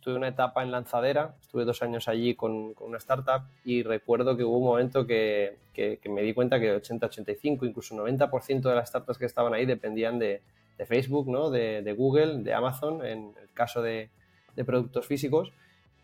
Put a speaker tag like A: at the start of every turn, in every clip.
A: estuve una etapa en Lanzadera, estuve dos años allí con, una startup y recuerdo que hubo un momento que, me di cuenta que 80, 85, incluso 90% de las startups que estaban ahí dependían de, Facebook, ¿no? de, Google, de Amazon, en el caso de, productos físicos.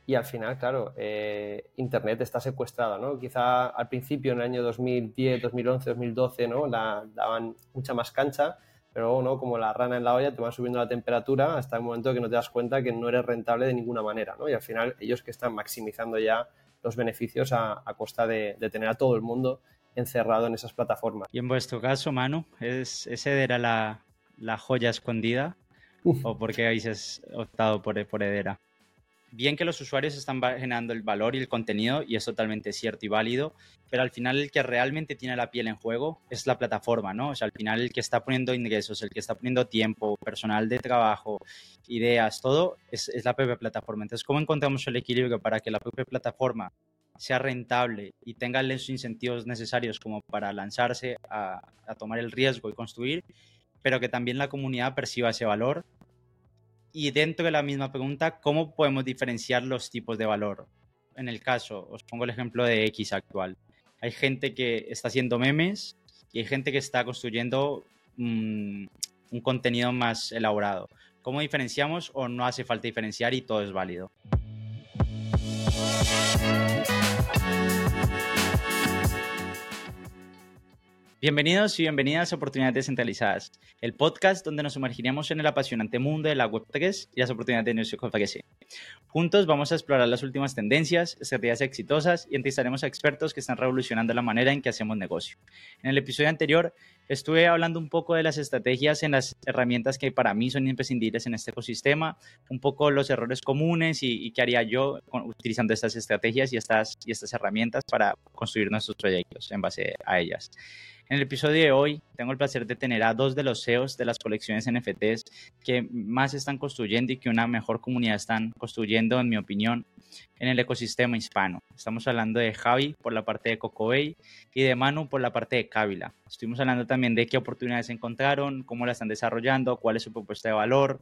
A: Y al final, claro, eh, Internet está secuestrada, ¿no? Quizá al principio, en el año 2010, 2011, 2012, ¿no? La daban mucha más cancha pero luego, ¿no? Como la rana en la olla, te van subiendo la temperatura hasta el momento que no te das cuenta que no eres rentable de ninguna manera, ¿no? Y al final, ellos que están maximizando ya los beneficios a, costa de, tener a todo el mundo encerrado en esas plataformas.
B: Y en vuestro caso, Manu, ¿es, ¿ese era la, joya escondida? ¿O por qué habéis optado por, por Edera? Bien que los usuarios están generando el valor y el contenido, y es totalmente cierto y válido, pero al final el que realmente tiene la piel en juego es la plataforma, ¿no? O sea, al final el que está poniendo ingresos, el que está poniendo tiempo, personal de trabajo, ideas, todo, es, la propia plataforma. Entonces, ¿cómo encontramos el equilibrio para que la propia plataforma sea rentable y tenga los incentivos necesarios como para lanzarse a tomar el riesgo y construir, pero que también la comunidad perciba ese valor y dentro de la misma pregunta, ¿cómo podemos diferenciar los tipos de valor? En el caso, os pongo el ejemplo de X actual. Hay gente que está haciendo memes y hay gente que está construyendo mm, un contenido más elaborado. ¿Cómo diferenciamos o no hace falta diferenciar y todo es válido? Bienvenidos y bienvenidas a Oportunidades Descentralizadas, el podcast donde nos sumergiremos en el apasionante mundo de la Web3 y las oportunidades de negocio que Juntos vamos a explorar las últimas tendencias, estrategias exitosas y entrevistaremos a expertos que están revolucionando la manera en que hacemos negocio. En el episodio anterior estuve hablando un poco de las estrategias en las herramientas que para mí son imprescindibles en este ecosistema, un poco los errores comunes y, qué haría yo utilizando estas estrategias y estas, y estas herramientas para construir nuestros proyectos en base a ellas. En el episodio de hoy tengo el placer de tener a dos de los CEOs de las colecciones NFTs que más están construyendo y que una mejor comunidad están construyendo, en mi opinión, en el ecosistema hispano. Estamos hablando de Javi por la parte de Cocobay y de Manu por la parte de Kabila. Estuvimos hablando también de qué oportunidades encontraron, cómo la están desarrollando, cuál es su propuesta de valor,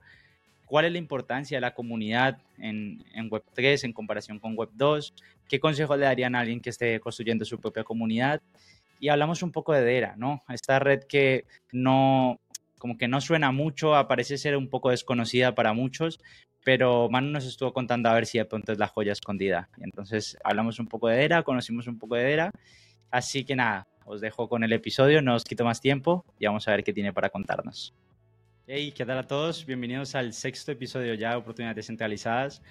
B: cuál es la importancia de la comunidad en, en Web3 en comparación con Web2, qué consejos le darían a alguien que esté construyendo su propia comunidad y hablamos un poco de Dera, ¿no? Esta red que no, como que no suena mucho, parece ser un poco desconocida para muchos, pero Manu nos estuvo contando a ver si de pronto es la joya escondida. Y entonces hablamos un poco de Dera, conocimos un poco de Dera, así que nada, os dejo con el episodio, no os quito más tiempo y vamos a ver qué tiene para contarnos. Hey, ¿qué tal a todos? Bienvenidos al sexto episodio ya de Oportunidades Descentralizadas.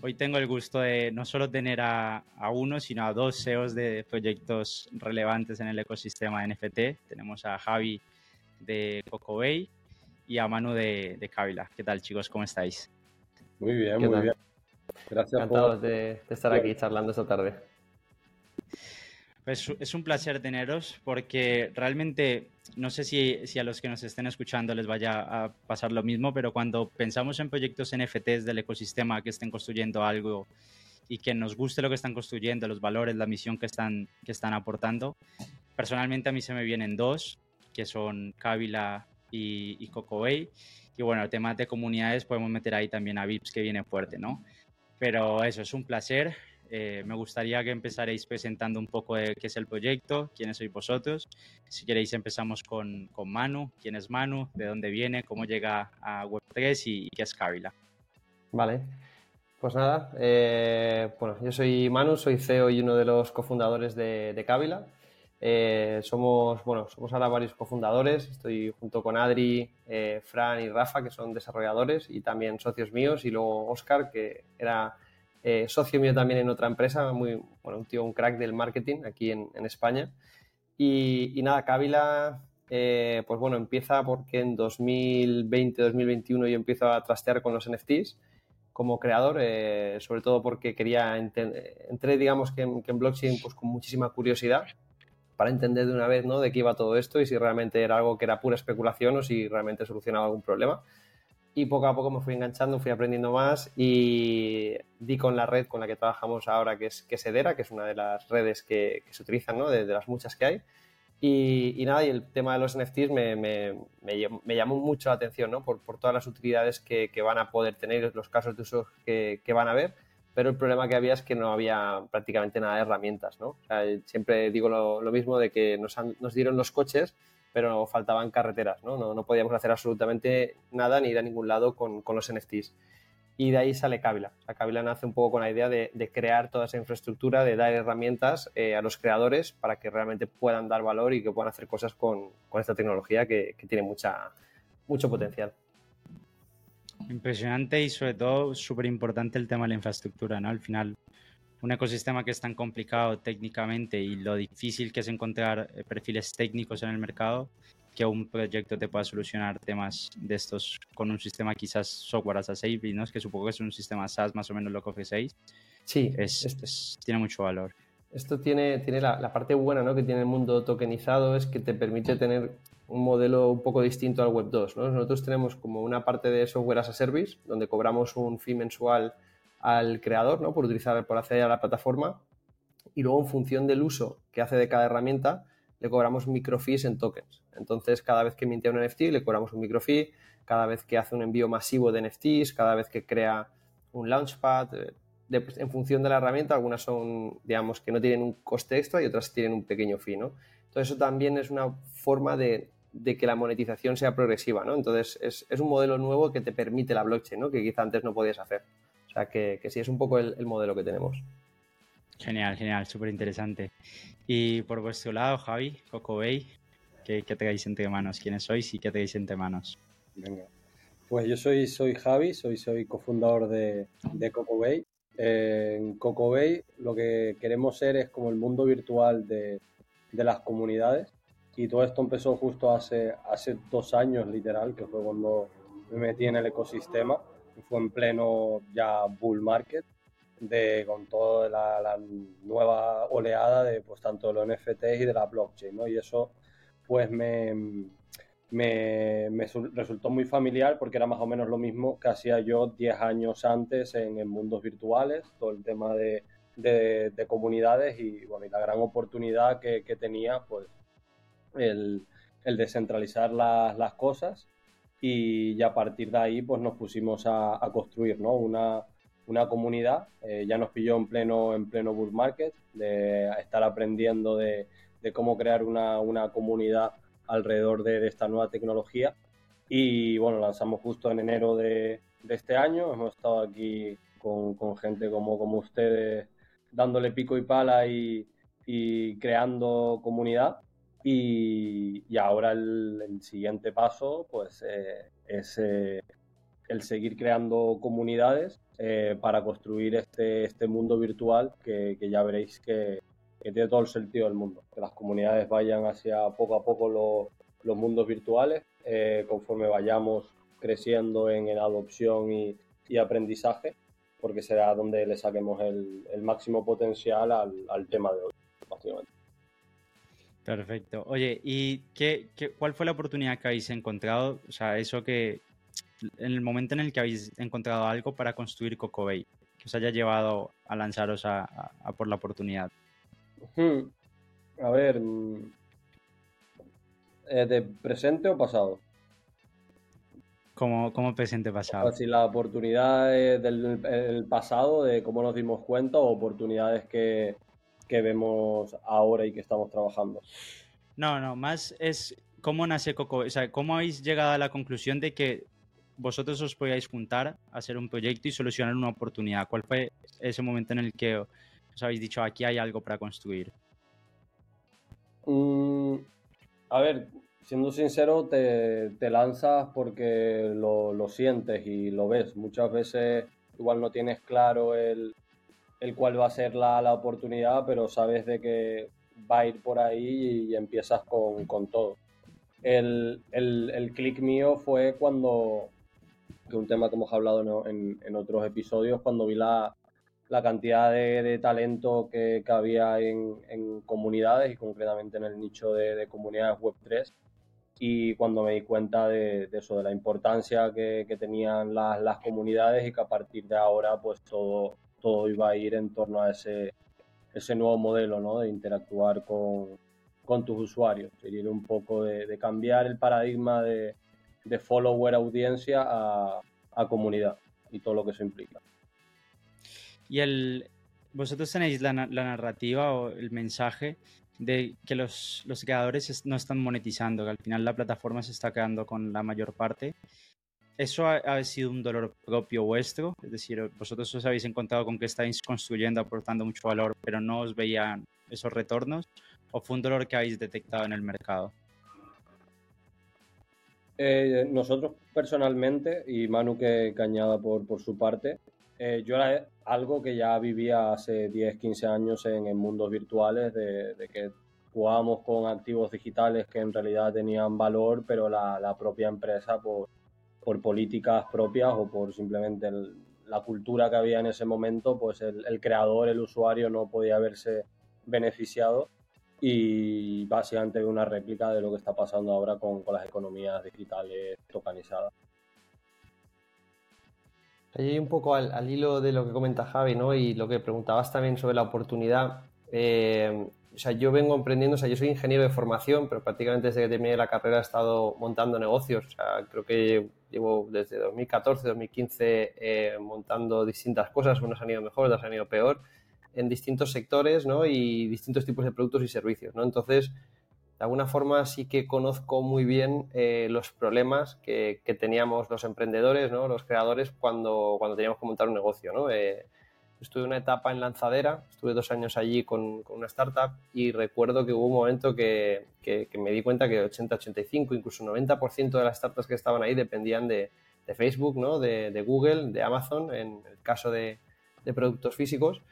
B: Hoy tengo el gusto de no solo tener a, uno, sino a dos CEOs de proyectos relevantes en el ecosistema de NFT. Tenemos a Javi de Cocobay y a Manu de, de ¿Qué tal, chicos? ¿Cómo estáis?
C: Muy bien, muy bien.
A: Gracias Encantados de, estar aquí charlando esta tarde.
B: Pues es un placer teneros porque realmente no sé si, si, a los que nos estén escuchando les vaya a pasar lo mismo, pero cuando pensamos en proyectos NFTs del ecosistema que estén construyendo algo y que nos guste lo que están construyendo, los valores, la misión que están, que están aportando, personalmente a mí se me vienen dos, que son Kabila y, y Cocobay. Y bueno, el tema de comunidades podemos meter ahí también a VIPs que viene fuerte, ¿no? Pero eso, es un placer. Eh, me gustaría que empezaréis presentando un poco de qué es el proyecto, quiénes sois vosotros. Si queréis empezamos con, con Manu, quién es Manu, de dónde viene, cómo llega a Web3 y, qué es Kabila.
A: Vale, pues nada, eh, bueno, yo soy Manu, soy CEO y uno de los cofundadores de, de Kabila. Eh, somos, bueno, somos ahora varios cofundadores, estoy junto con Adri, Fran y Rafa, que son desarrolladores y también socios míos, y luego Oscar, que era eh, socio mío también en otra empresa, muy, bueno, un tío, un crack del marketing aquí en, España. Y, nada, Kabila, eh, pues bueno, empieza porque en 2020-2021 yo empiezo a trastear con los NFTs como creador, eh, sobre todo porque quería, entré digamos que en, que en, blockchain pues con muchísima curiosidad para entender de una vez ¿no? de qué iba todo esto y si realmente era algo que era pura especulación o si realmente solucionaba algún problema y poco a poco me fui enganchando, fui aprendiendo más y di con la red con la que trabajamos ahora, que es, que Edera, que es una de las redes que, se utilizan, ¿no? de, las muchas que hay. Y, nada, y el tema de los NFTs me, me, me, llamó mucho la atención, ¿no? Por, por todas las utilidades que, que, van a poder tener, los casos de uso que, que, van a haber, pero el problema que había es que no había prácticamente nada de herramientas, ¿no? O sea, siempre digo lo, lo mismo de que nos, han, nos, dieron los coches, pero faltaban carreteras, ¿no? ¿no? No, podíamos hacer absolutamente nada ni ir a ningún lado con, con los NFTs y de ahí sale Kabila. O sea, nace un poco con la idea de, crear toda esa infraestructura, de dar herramientas eh, a los creadores para que realmente puedan dar valor y que puedan hacer cosas con, esta tecnología que, tiene mucha, mucho potencial.
B: Impresionante y sobre todo súper importante el tema de la infraestructura, ¿no? Al final, un ecosistema que es tan complicado técnicamente y lo difícil que es encontrar eh, perfiles técnicos en el mercado, que un proyecto te pueda solucionar temas de estos con un sistema quizás software as a service, ¿no? Es que supongo que es un sistema SaaS más o menos lo que ofrecéis.
A: Sí.
B: Es, tiene mucho valor.
A: Esto tiene, tiene la, parte buena ¿no? que tiene el mundo tokenizado, es que te permite tener un modelo un poco distinto al Web 2. ¿no? Nosotros tenemos como una parte de software as a service, donde cobramos un fee mensual al creador ¿no? por utilizar, por acceder a la plataforma, y luego en función del uso que hace de cada herramienta, le cobramos microfees en tokens. Entonces, cada vez que mintea un NFT, le cobramos un microfee, cada vez que hace un envío masivo de NFTs, cada vez que crea un launchpad, eh, en función de la herramienta, algunas son, digamos, que no tienen un coste extra y otras tienen un pequeño fee, ¿no? Entonces, eso también es una forma de, que la monetización sea progresiva, ¿no? Entonces, es, un modelo nuevo que te permite la blockchain, ¿no? Que quizá antes no podías hacer. O sea, que, sí es un poco el modelo que tenemos.
B: Genial, genial, súper interesante. Y por vuestro lado, Javi, Coco Bay, ¿qué, qué tenéis entre manos? ¿Quiénes sois y qué tenéis entre manos?
C: Venga. Pues yo soy, soy Javi, soy, soy cofundador de, de Coco Bay. en Coco Bay lo que queremos ser es como el mundo virtual de, de las comunidades. Y todo esto empezó justo hace, hace dos años, literal, que fue cuando me metí en el ecosistema. Fue en pleno ya bull market de, con toda la, nueva oleada de pues tanto los NFTs y de la blockchain, ¿no? Y eso pues me, me, resultó muy familiar porque era más o menos lo mismo que hacía yo 10 años antes en, mundos virtuales, todo el tema de, de, comunidades y, bueno, y la gran oportunidad que, que tenía pues el, el descentralizar las, cosas y, a partir de ahí pues nos pusimos a, a construir ¿no? una, una comunidad, eh, ya nos pilló en pleno, en pleno bull market, de estar aprendiendo de, cómo crear una, comunidad alrededor de, esta nueva tecnología. Y bueno, lanzamos justo en enero de, este año, hemos estado aquí con, gente como, como ustedes dándole pico y pala y, creando comunidad. Y, ahora el, siguiente paso pues eh, es eh, el seguir creando comunidades eh, para construir este, este mundo virtual que, ya veréis que, tiene todo el sentido del mundo. Que las comunidades vayan hacia poco a poco los mundos virtuales eh, conforme vayamos creciendo en, adopción y, aprendizaje, porque será donde le saquemos el, máximo potencial al, tema de hoy, básicamente.
B: Perfecto. Oye, ¿y qué, qué, cuál fue la oportunidad que habéis encontrado? O sea, eso que, en el momento en el que habéis encontrado algo para construir Coco Bay, que os haya llevado a lanzaros a, por la oportunidad.
C: A ver, mm, ¿de presente o pasado?
B: Como, como presente pasado.
C: Si la oportunidad del pasado, de cómo nos dimos cuenta, o oportunidades que, que vemos ahora y que estamos trabajando.
B: No, no, más es cómo nace Coco, o sea, cómo habéis llegado a la conclusión de que vosotros os podíais juntar, hacer un proyecto y solucionar una oportunidad. ¿Cuál fue ese momento en el que os habéis dicho, aquí hay algo para construir?
C: Mm, a ver, siendo sincero, te, lanzas porque lo, sientes y lo ves. Muchas veces igual no tienes claro el, cuál va a ser la, oportunidad, pero sabes de que va a ir por ahí y, empiezas con, todo. El, el, el clic mío fue cuando, que un tema que hemos hablado en, en otros episodios, cuando vi la, la cantidad de, talento que, que había en, en, comunidades y concretamente en el nicho de, de comunidades Web3 y cuando me di cuenta de, eso, de la importancia que, que tenían las, las, comunidades y que a partir de ahora pues todo, todo iba a ir en torno a ese, nuevo modelo ¿no? de interactuar con, tus usuarios. Sería un poco de, cambiar el paradigma de, follower audiencia a, comunidad y todo lo que eso implica.
B: Y el, vosotros tenéis la, narrativa o el mensaje de que los, los creadores no están monetizando, que al final la plataforma se está quedando con la mayor parte. ¿Eso ha, sido un dolor propio vuestro? Es decir, vosotros os habéis encontrado con que estáis construyendo, aportando mucho valor, pero no os veían esos retornos. ¿O fue un dolor que habéis detectado en el mercado?
C: Eh, nosotros personalmente, y Manu que, cañada por, por su parte, eh, yo era algo que ya vivía hace 10, 15 años en, mundos virtuales, de, que jugábamos con activos digitales que en realidad tenían valor, pero la, propia empresa, por, por, políticas propias o por simplemente la cultura que había en ese momento, pues el, creador, el usuario no podía verse beneficiado y básicamente una réplica de lo que está pasando ahora con, las economías digitales tokenizadas.
A: Ahí un poco al, hilo de lo que comenta Javi, ¿no? Y lo que preguntabas también sobre la oportunidad. Eh, o sea, yo vengo emprendiendo, o sea, yo soy ingeniero de formación, pero prácticamente desde que terminé la carrera he estado montando negocios. O sea, creo que llevo desde 2014, 2015 eh, montando distintas cosas, unas han ido mejor, otras han ido peor en distintos sectores ¿no? y distintos tipos de productos y servicios. ¿no? Entonces, de alguna forma sí que conozco muy bien eh, los problemas que, teníamos los emprendedores, ¿no? los creadores, cuando, cuando teníamos que montar un negocio. ¿no? Eh, estuve una etapa en Lanzadera, estuve dos años allí con, con una startup y recuerdo que hubo un momento que, que, me di cuenta que 80, 85, incluso 90% de las startups que estaban ahí dependían de, de Facebook, ¿no? de, de, Google, de Amazon, en el caso de, de productos físicos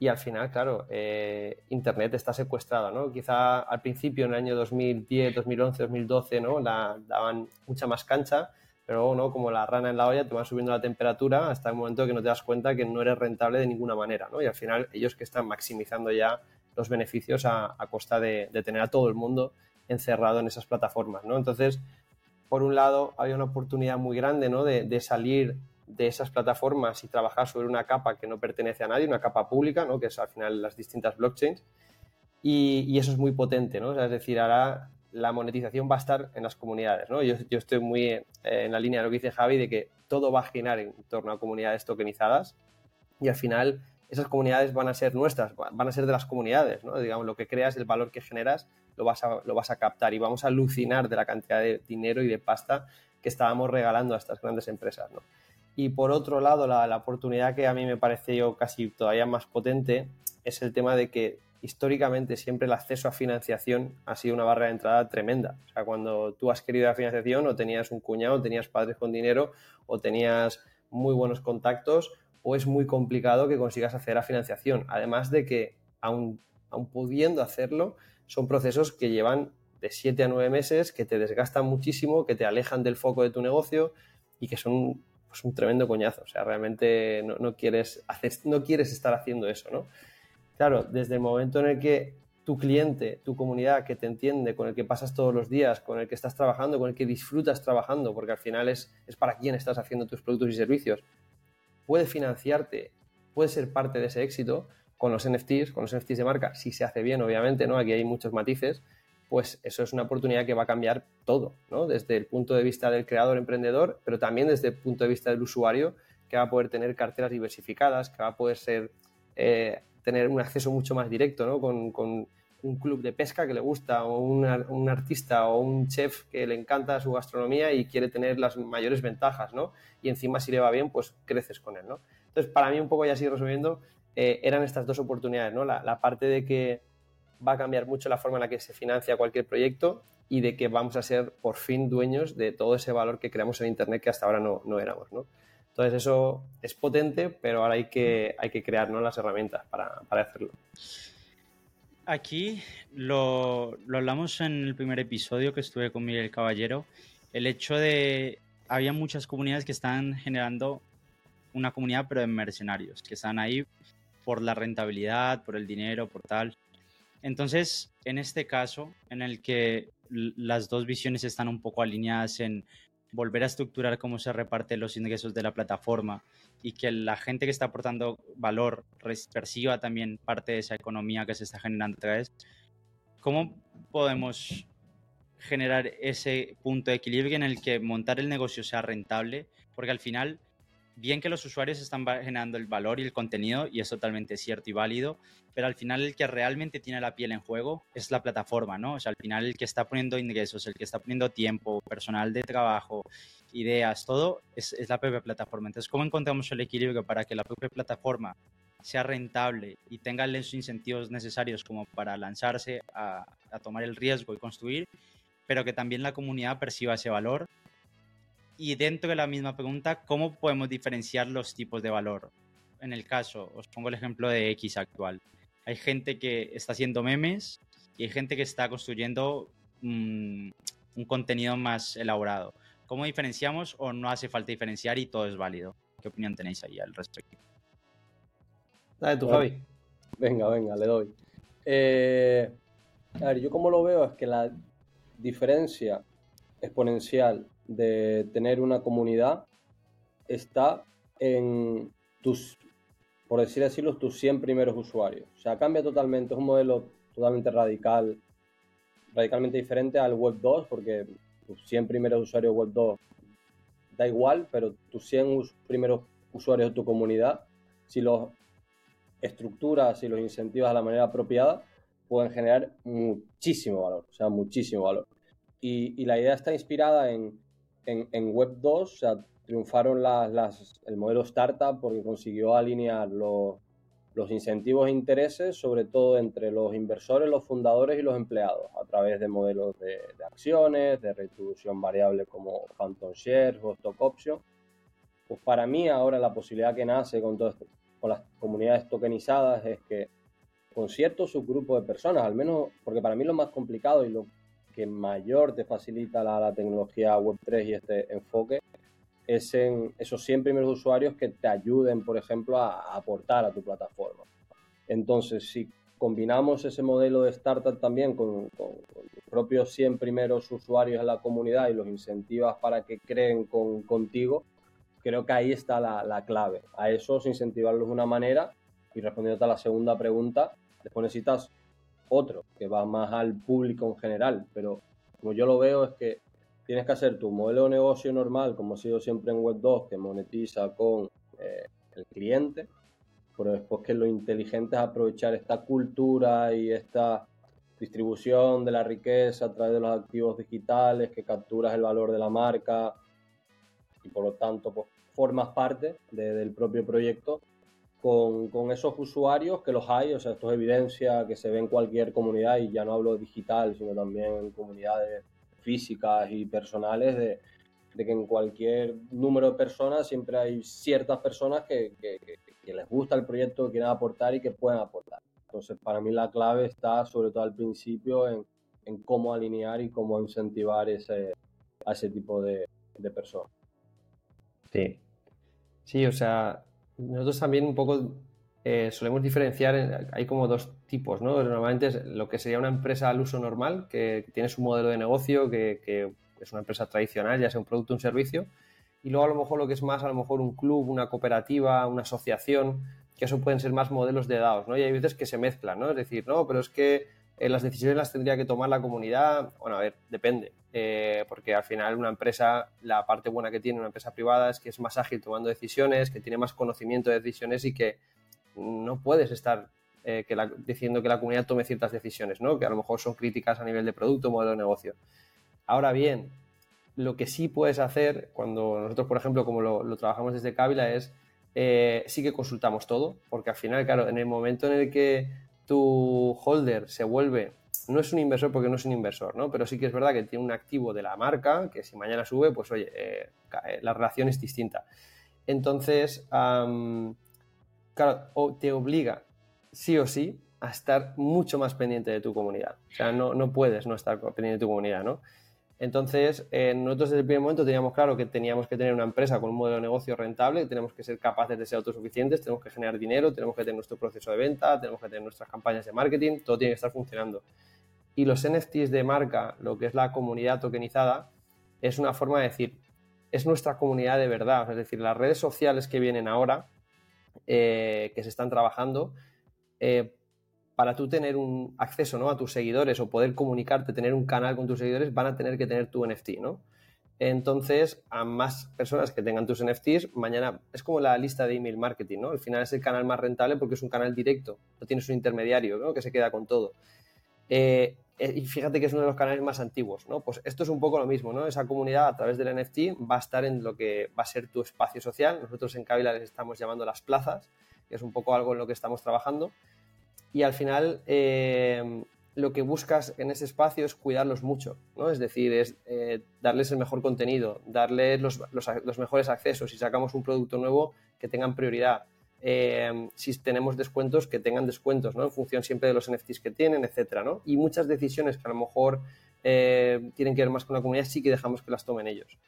A: y al final, claro, eh, Internet está secuestrada, ¿no? Quizá al principio, en el año 2010, 2011, 2012, ¿no? La daban mucha más cancha, pero ¿no? Como la rana en la olla, te van subiendo la temperatura hasta el momento que no te das cuenta que no eres rentable de ninguna manera, ¿no? Y al final, ellos que están maximizando ya los beneficios a, costa de, tener a todo el mundo encerrado en esas plataformas, ¿no? Entonces, por un lado, había una oportunidad muy grande, ¿no? De, de salir de esas plataformas y trabajar sobre una capa que no pertenece a nadie, una capa pública, ¿no? que es al final las distintas blockchains. Y, eso es muy potente, ¿no? es decir, ahora la monetización va a estar en las comunidades. ¿no? Yo, estoy muy en la línea de lo que dice Javi, de que todo va a girar en torno a comunidades tokenizadas y al final esas comunidades van a ser nuestras, van a ser de las comunidades. ¿no? Digamos, lo que creas, el valor que generas, lo vas, a, captar y vamos a alucinar de la cantidad de dinero y de pasta que estábamos regalando a estas grandes empresas. Y por otro lado, la, oportunidad que a mí me parece casi todavía más potente es el tema de que históricamente siempre el acceso a financiación ha sido una barrera de entrada tremenda. O sea, cuando tú has querido la financiación o tenías un cuñado, tenías padres con dinero o tenías muy buenos contactos o es muy complicado que consigas acceder a financiación. Además de que, aun pudiendo hacerlo, son procesos que llevan de 7 a 9 meses, que te desgastan muchísimo, que te alejan del foco de tu negocio y que son pues un tremendo coñazo. O sea, realmente no, quieres hacer, no quieres estar haciendo eso, ¿no? Claro, desde el momento en el que tu cliente, tu comunidad que te entiende, con el que pasas todos los días, con el que estás trabajando, con el que disfrutas trabajando, porque al final es, es para quien estás haciendo tus productos y servicios, puede financiarte, puede ser parte de ese éxito con los NFTs, con los NFTs de marca, si se hace bien, obviamente, ¿no? Aquí hay muchos matices, pues eso es una oportunidad que va a cambiar todo, ¿no? Desde el punto de vista del creador emprendedor, pero también desde el punto de vista del usuario, que va a poder tener carteras diversificadas, que va a poder ser, eh, tener un acceso mucho más directo, ¿no? Con, un club de pesca que le gusta, o un artista o un chef que le encanta su gastronomía y quiere tener las mayores ventajas, ¿no? Y encima, si le va bien, pues creces con él, ¿no? Entonces, para mí, un poco ya así resumiendo, eh, eran estas dos oportunidades, ¿no? la parte de que va a cambiar mucho la forma en la que se financia cualquier proyecto y de que vamos a ser por fin dueños de todo ese valor que creamos en Internet que hasta ahora no, no éramos. ¿no? Entonces eso es potente, pero ahora hay que, hay que crear las herramientas para, para hacerlo.
B: Aquí lo, lo, hablamos en el primer episodio que estuve con Miguel Caballero, el hecho de, había muchas comunidades que están generando una comunidad pero de mercenarios, que están ahí por la rentabilidad, por el dinero, por tal. Entonces, en este caso, en el que las dos visiones están un poco alineadas en volver a estructurar cómo se reparten los ingresos de la plataforma y que la gente que está aportando valor perciba también parte de esa economía que se está generando a través, ¿cómo podemos generar ese punto de equilibrio en el que montar el negocio sea rentable? Porque al final bien que los usuarios están generando el valor y el contenido, y es totalmente cierto y válido, pero al final el que realmente tiene la piel en juego es la plataforma, ¿no? O sea, al final el que está poniendo ingresos, el que está poniendo tiempo, personal de trabajo, ideas, todo, es, la propia plataforma. Entonces, ¿cómo encontramos el equilibrio para que la propia plataforma sea rentable y tenga los incentivos necesarios como para lanzarse a, a tomar el riesgo y construir, pero que también la comunidad perciba ese valor y dentro de la misma pregunta, ¿cómo podemos diferenciar los tipos de valor? En el caso, os pongo el ejemplo de X actual. Hay gente que está haciendo memes y hay gente que está construyendo mm, un contenido más elaborado. ¿Cómo diferenciamos o no hace falta diferenciar y todo es válido? ¿Qué opinión tenéis ahí al respecto?
A: Dale tú, Javi.
C: Venga, venga, le doy. Eh, a ver, yo como lo veo es que la diferencia exponencial de tener una comunidad está en tus, por decir así, los tus 100 primeros usuarios. O sea, cambia totalmente, es un modelo totalmente radical, radicalmente diferente al Web 2, porque tus 100 primeros usuarios Web 2 da igual, pero tus 100 primeros usuarios de tu comunidad, si los estructuras y los incentivas de la manera apropiada, pueden generar muchísimo valor, o sea, muchísimo valor. y la idea está inspirada en, en, Web 2 o sea, triunfaron las, el modelo startup porque consiguió alinear los, los incentivos e intereses, sobre todo entre los inversores, los fundadores y los empleados, a través de modelos de, acciones, de retribución variable como Phantom Shares o Stock Option. Pues para mí ahora la posibilidad que nace con, todo con las comunidades tokenizadas es que con cierto subgrupo de personas, al menos porque para mí lo más complicado y lo que mayor te facilita la, tecnología Web3 y este enfoque es en esos 100 primeros usuarios que te ayuden, por ejemplo, a, aportar a tu plataforma. Entonces, si combinamos ese modelo de startup también con, con, los propios 100 primeros usuarios en la comunidad y los incentivas para que creen con, contigo, creo que ahí está la, la, clave. A esos incentivarlos de una manera y respondiendo a la segunda pregunta, después necesitas otro, que va más al público en general, pero como yo lo veo es que tienes que hacer tu modelo de negocio normal, como ha sido siempre en Web 2, que monetiza con eh, el cliente, pero después que lo inteligente es aprovechar esta cultura y esta distribución de la riqueza a través de los activos digitales, que capturas el valor de la marca y por lo tanto pues, formas parte del propio proyecto con, esos usuarios que los hay, o sea, esto es evidencia que se ve en cualquier comunidad y ya no hablo digital, sino también en comunidades físicas y personales de, que en cualquier número de personas siempre hay ciertas personas que, les gusta el proyecto, que quieren aportar y que pueden aportar. Entonces, para mí la clave está sobre todo al principio en, cómo alinear y cómo incentivar ese, a ese tipo de, de personas.
A: Sí. Sí, o sea, nosotros también un poco eh, solemos diferenciar, hay como dos tipos, ¿no? Normalmente es lo que sería una empresa al uso normal, que, tiene su modelo de negocio, que, es una empresa tradicional, ya sea un producto o un servicio, y luego a lo mejor lo que es más, a lo mejor un club, una cooperativa, una asociación, que eso pueden ser más modelos de DAOs, ¿no? Y hay veces que se mezclan, ¿no? Es decir, no, pero es que eh, las decisiones las tendría que tomar la comunidad. Bueno, a ver, depende. Eh, porque al final una empresa, la parte buena que tiene una empresa privada es que es más ágil tomando decisiones, que tiene más conocimiento de decisiones y que no puedes estar eh, que diciendo que la comunidad tome ciertas decisiones, ¿no? que a lo mejor son críticas a nivel de producto, modelo de negocio. Ahora bien, lo que sí puedes hacer cuando nosotros, por ejemplo, como lo, trabajamos desde Kabila, es sí que consultamos todo, porque al final, claro, en el momento en el que tu holder se vuelve, no es un inversor porque no es un inversor, ¿no? Pero sí que es verdad que tiene un activo de la marca, que si mañana sube, pues oye, eh, la relación es distinta. Entonces, claro, te obliga sí o sí a estar mucho más pendiente de tu comunidad. O sea, no, no puedes no estar pendiente de tu comunidad, ¿no? Entonces, eh, nosotros desde el primer momento teníamos claro que teníamos que tener una empresa con un modelo de negocio rentable, tenemos que ser capaces de ser autosuficientes, tenemos que generar dinero, tenemos que tener nuestro proceso de venta, tenemos que tener nuestras campañas de marketing, todo tiene que estar funcionando. Y los NFTs de marca, lo que es la comunidad tokenizada, es una forma de decir, es nuestra comunidad de verdad, es decir, las redes sociales que vienen ahora, eh, que se están trabajando, eh, para tú tener un acceso ¿no? a tus seguidores o poder comunicarte, tener un canal con tus seguidores, van a tener que tener tu NFT, ¿no? Entonces, a más personas que tengan tus NFTs, mañana es como la lista de email marketing, ¿no? Al final es el canal más rentable porque es un canal directo, no tienes un intermediario, ¿no? Que se queda con todo. Eh, eh, y fíjate que es uno de los canales más antiguos, ¿no? Pues esto es un poco lo mismo, ¿no? Esa comunidad a través del NFT va a estar en lo que va a ser tu espacio social. Nosotros en Kabila les estamos llamando las plazas, que es un poco algo en lo que estamos trabajando. Y al final, eh, lo que buscas en ese espacio es cuidarlos mucho, ¿no? Es decir, es eh, darles el mejor contenido, darles los, mejores accesos. Si sacamos un producto nuevo, que tengan prioridad. Eh, si tenemos descuentos, que tengan descuentos, ¿no? En función siempre de los NFTs que tienen, etcétera, ¿no? Y muchas decisiones que a lo mejor tienen que ver más con la comunidad, sí que dejamos que las tomen ellos.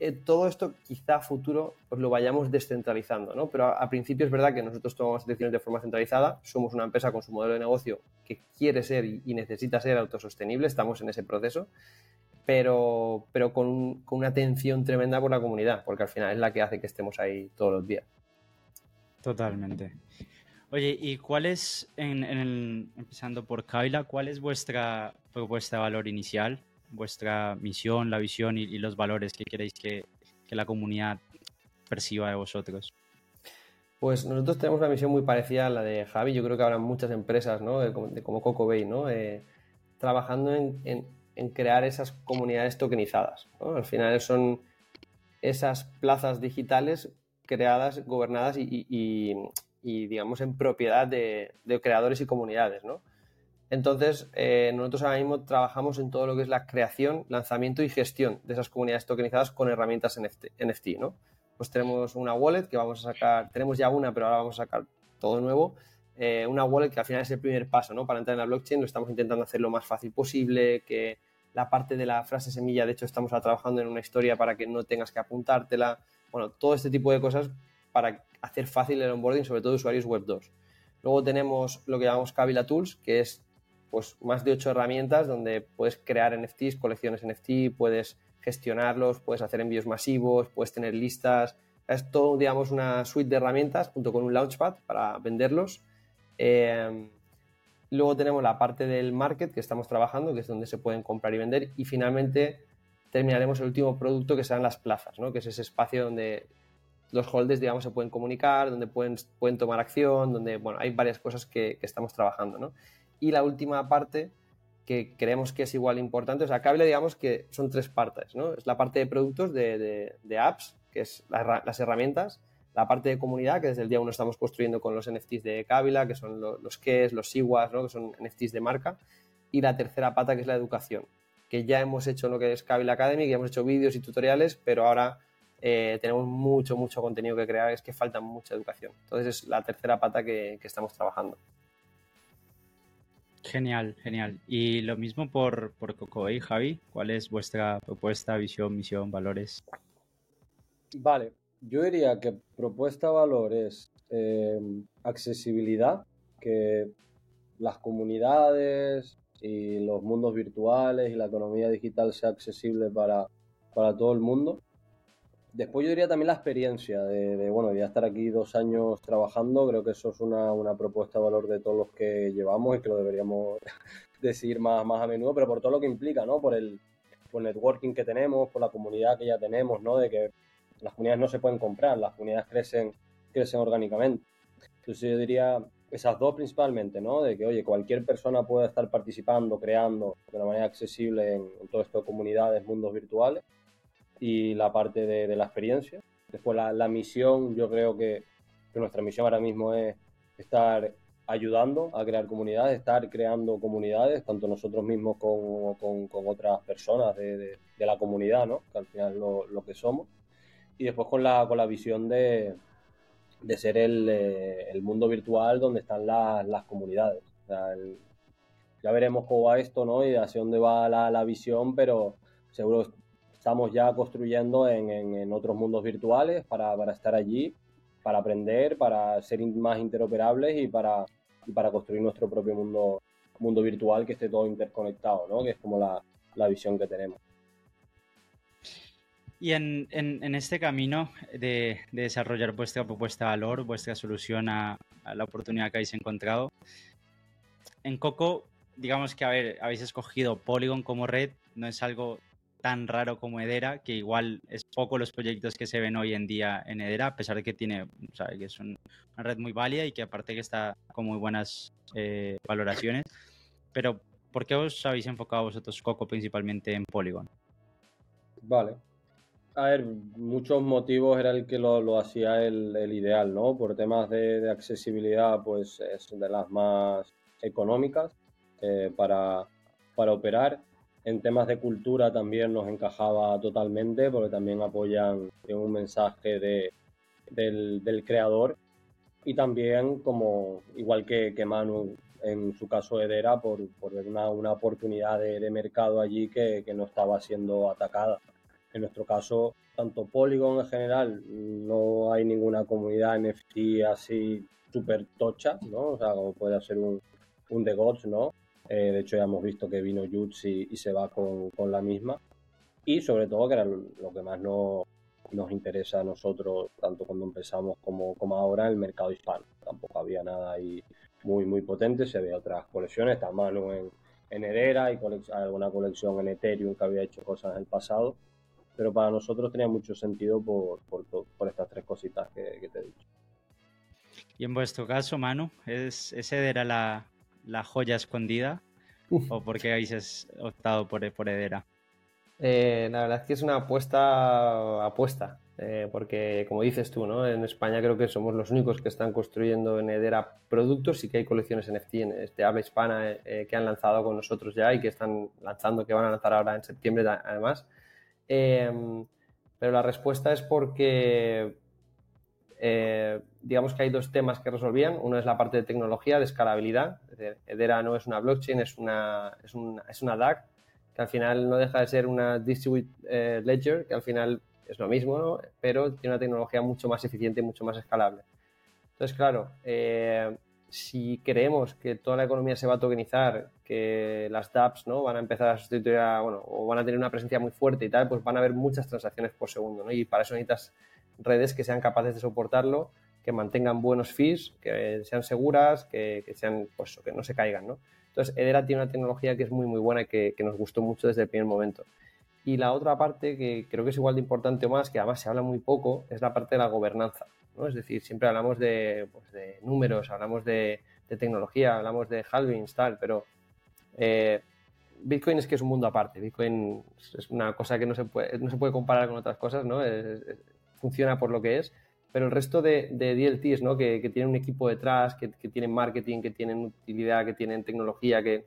A: Eh, todo esto quizá a futuro pues lo vayamos descentralizando, ¿no? Pero a, principio es verdad que nosotros tomamos decisiones de forma centralizada, somos una empresa con su modelo de negocio que quiere ser y, necesita ser autosostenible, estamos en ese proceso, pero, pero con, una atención tremenda por la comunidad, porque al final es la que hace que estemos ahí todos los días.
B: Totalmente. Oye, ¿y cuál es, en, empezando por Kaila, cuál es vuestra propuesta de valor inicial? Vuestra misión, la visión y, los valores que queréis que, la comunidad perciba de vosotros?
A: Pues nosotros tenemos una misión muy parecida a la de Javi. Yo creo que habrá muchas empresas, ¿no? como Coco Bay, ¿no? Eh, trabajando en, crear esas comunidades tokenizadas. Al final son esas plazas digitales creadas, gobernadas y, digamos, en propiedad de, de, creadores y comunidades, ¿no? Entonces, eh, nosotros ahora mismo trabajamos en todo lo que es la creación, lanzamiento y gestión de esas comunidades tokenizadas con herramientas NFT, ¿no? Pues tenemos una wallet que vamos a sacar, tenemos ya una, pero ahora vamos a sacar todo nuevo. Eh, una wallet que al final es el primer paso, ¿no? Para entrar en la blockchain lo estamos intentando hacer lo más fácil posible, que la parte de la frase semilla, de hecho, estamos trabajando en una historia para que no tengas que apuntártela. Bueno, todo este tipo de cosas para hacer fácil el onboarding, sobre todo usuarios web 2. Luego tenemos lo que llamamos Kabila Tools, que es pues más de ocho herramientas donde puedes crear NFTs, colecciones NFT, puedes gestionarlos, puedes hacer envíos masivos, puedes tener listas. Es todo, digamos, una suite de herramientas junto con un launchpad para venderlos. Eh, luego tenemos la parte del market que estamos trabajando, que es donde se pueden comprar y vender. Y finalmente terminaremos el último producto que serán las plazas, ¿no? que es ese espacio donde los holders, digamos, se pueden comunicar, donde pueden, pueden tomar acción, donde, bueno, hay varias cosas que, que estamos trabajando, ¿no? Y la última parte que creemos que es igual importante, o sea, Cable digamos que son tres partes, ¿no? Es la parte de productos de, apps, que es las herramientas, la parte de comunidad, que desde el día uno estamos construyendo con los NFTs de Kabila, que son los, los KES, los SIWAs, ¿no? que son NFTs de marca, y la tercera pata, que es la educación, que ya hemos hecho lo que es Kabila Academy, que ya hemos hecho vídeos y tutoriales, pero ahora eh, tenemos mucho, mucho contenido que crear, es que falta mucha educación. Entonces es la tercera pata que estamos trabajando.
B: Genial, genial. Y lo mismo por, por y Javi. ¿Cuál es vuestra propuesta, visión, misión, valores?
C: Vale, yo diría que propuesta valor es eh, accesibilidad, que las comunidades y los mundos virtuales y la economía digital sea accesible para, para todo el mundo. Después yo diría también la experiencia de, bueno, ya estar aquí dos años trabajando, creo que eso es una, propuesta de valor de todos los que llevamos y que lo deberíamos decir más, más a menudo, pero por todo lo que implica, ¿no? Por el, por networking que tenemos, por la comunidad que ya tenemos, ¿no? De que las comunidades no se pueden comprar, las comunidades crecen, crecen orgánicamente. Entonces yo diría esas dos principalmente, ¿no? De que, oye, cualquier persona puede estar participando, creando de una manera accesible en, en todo esto de comunidades, mundos virtuales y la parte de, la experiencia. Después la, misión, yo creo que, nuestra misión ahora mismo es estar ayudando a crear comunidades, estar creando comunidades, tanto nosotros mismos como con, otras personas de, la comunidad, ¿no? que al final es lo, que somos. Y después con la, con la visión de, ser eh, el, mundo virtual donde están las comunidades. ya veremos cómo va esto ¿no? y hacia dónde va la, la visión, pero seguro estamos ya construyendo en, otros mundos virtuales para, estar allí, para aprender, para ser más interoperables y para, para construir nuestro propio mundo, mundo virtual que esté todo interconectado, ¿no? que es como la, visión que tenemos.
B: Y en, este camino de, desarrollar vuestra propuesta de valor, vuestra solución a, la oportunidad que habéis encontrado, en Coco, digamos que a ver, habéis escogido Polygon como red, no es algo tan raro como Edera, que igual es poco los proyectos que se ven hoy en día en Edera, a pesar de que tiene, o sea, que es una red muy válida y que aparte que está con muy buenas eh, valoraciones. Pero, ¿por qué os habéis enfocado vosotros, Coco, principalmente en Polygon?
C: Vale. A ver, muchos motivos era el que lo, hacía el, ideal, ¿no? Por temas de, accesibilidad, pues es de las más económicas eh, para, para operar en temas de cultura también nos encajaba totalmente porque también apoyan un mensaje de, del, creador y también como igual que, que Manu en su caso Edera por, por una, una oportunidad de, mercado allí que, que, no estaba siendo atacada. En nuestro caso, tanto Polygon en general, no hay ninguna comunidad NFT así súper tocha, ¿no? O sea, como puede ser un, un The Gods, ¿no? Eh, de hecho, ya hemos visto que vino Jutsi y, se va con, la misma. Y sobre todo, que era lo que más nos, nos interesa a nosotros, tanto cuando empezamos como, como ahora, el mercado hispano. Tampoco había nada ahí muy, muy potente. Se había otras colecciones, está Manu en, en Herrera y alguna colección en Ethereum que había hecho cosas en el pasado. Pero para nosotros tenía mucho sentido por, por, por estas tres cositas que, que, te he dicho.
B: Y en vuestro caso, Manu, ¿es, ¿ese era la, la joya escondida? ¿O por qué habéis optado por, por Edera?
A: Eh, la verdad es que es una apuesta apuesta, eh, porque como dices tú, ¿no? en España creo que somos los únicos que están construyendo en Edera productos y que hay colecciones NFT en este habla hispana eh, que han lanzado con nosotros ya y que están lanzando, que van a lanzar ahora en septiembre además. pero la respuesta es porque eh, digamos que hay dos temas que resolvían. Uno es la parte de tecnología, de escalabilidad. Es decir, Edera no es una blockchain, es una, es una, es una DAC, que al final no deja de ser una distributed eh, ledger, que al final es lo mismo, pero tiene una tecnología mucho más eficiente y mucho más escalable. Entonces, claro, eh, si creemos que toda la economía se va a tokenizar, que las dApps ¿no? van a empezar a sustituir bueno, o van a tener una presencia muy fuerte y tal, pues van a haber muchas transacciones por segundo, ¿no? Y para eso necesitas redes que sean capaces de soportarlo, que mantengan buenos fees, que sean seguras, que, sean, pues, que no se caigan, ¿no? Entonces, Edera tiene una tecnología que es muy, muy buena y que, nos gustó mucho desde el primer momento. Y la otra parte que creo que es igual de importante o más, que además se habla muy poco, es la parte de la gobernanza. ¿no? Es decir, siempre hablamos de, pues, de números, hablamos de, tecnología, hablamos de halvings, tal, pero eh, Bitcoin es que es un mundo aparte. Bitcoin es una cosa que no se puede, no se puede comparar con otras cosas, ¿no? Funciona por lo que es, pero el resto de, de DLTs, ¿no? Que, que, tienen un equipo detrás, que, que, tienen marketing, que tienen utilidad, que tienen tecnología, que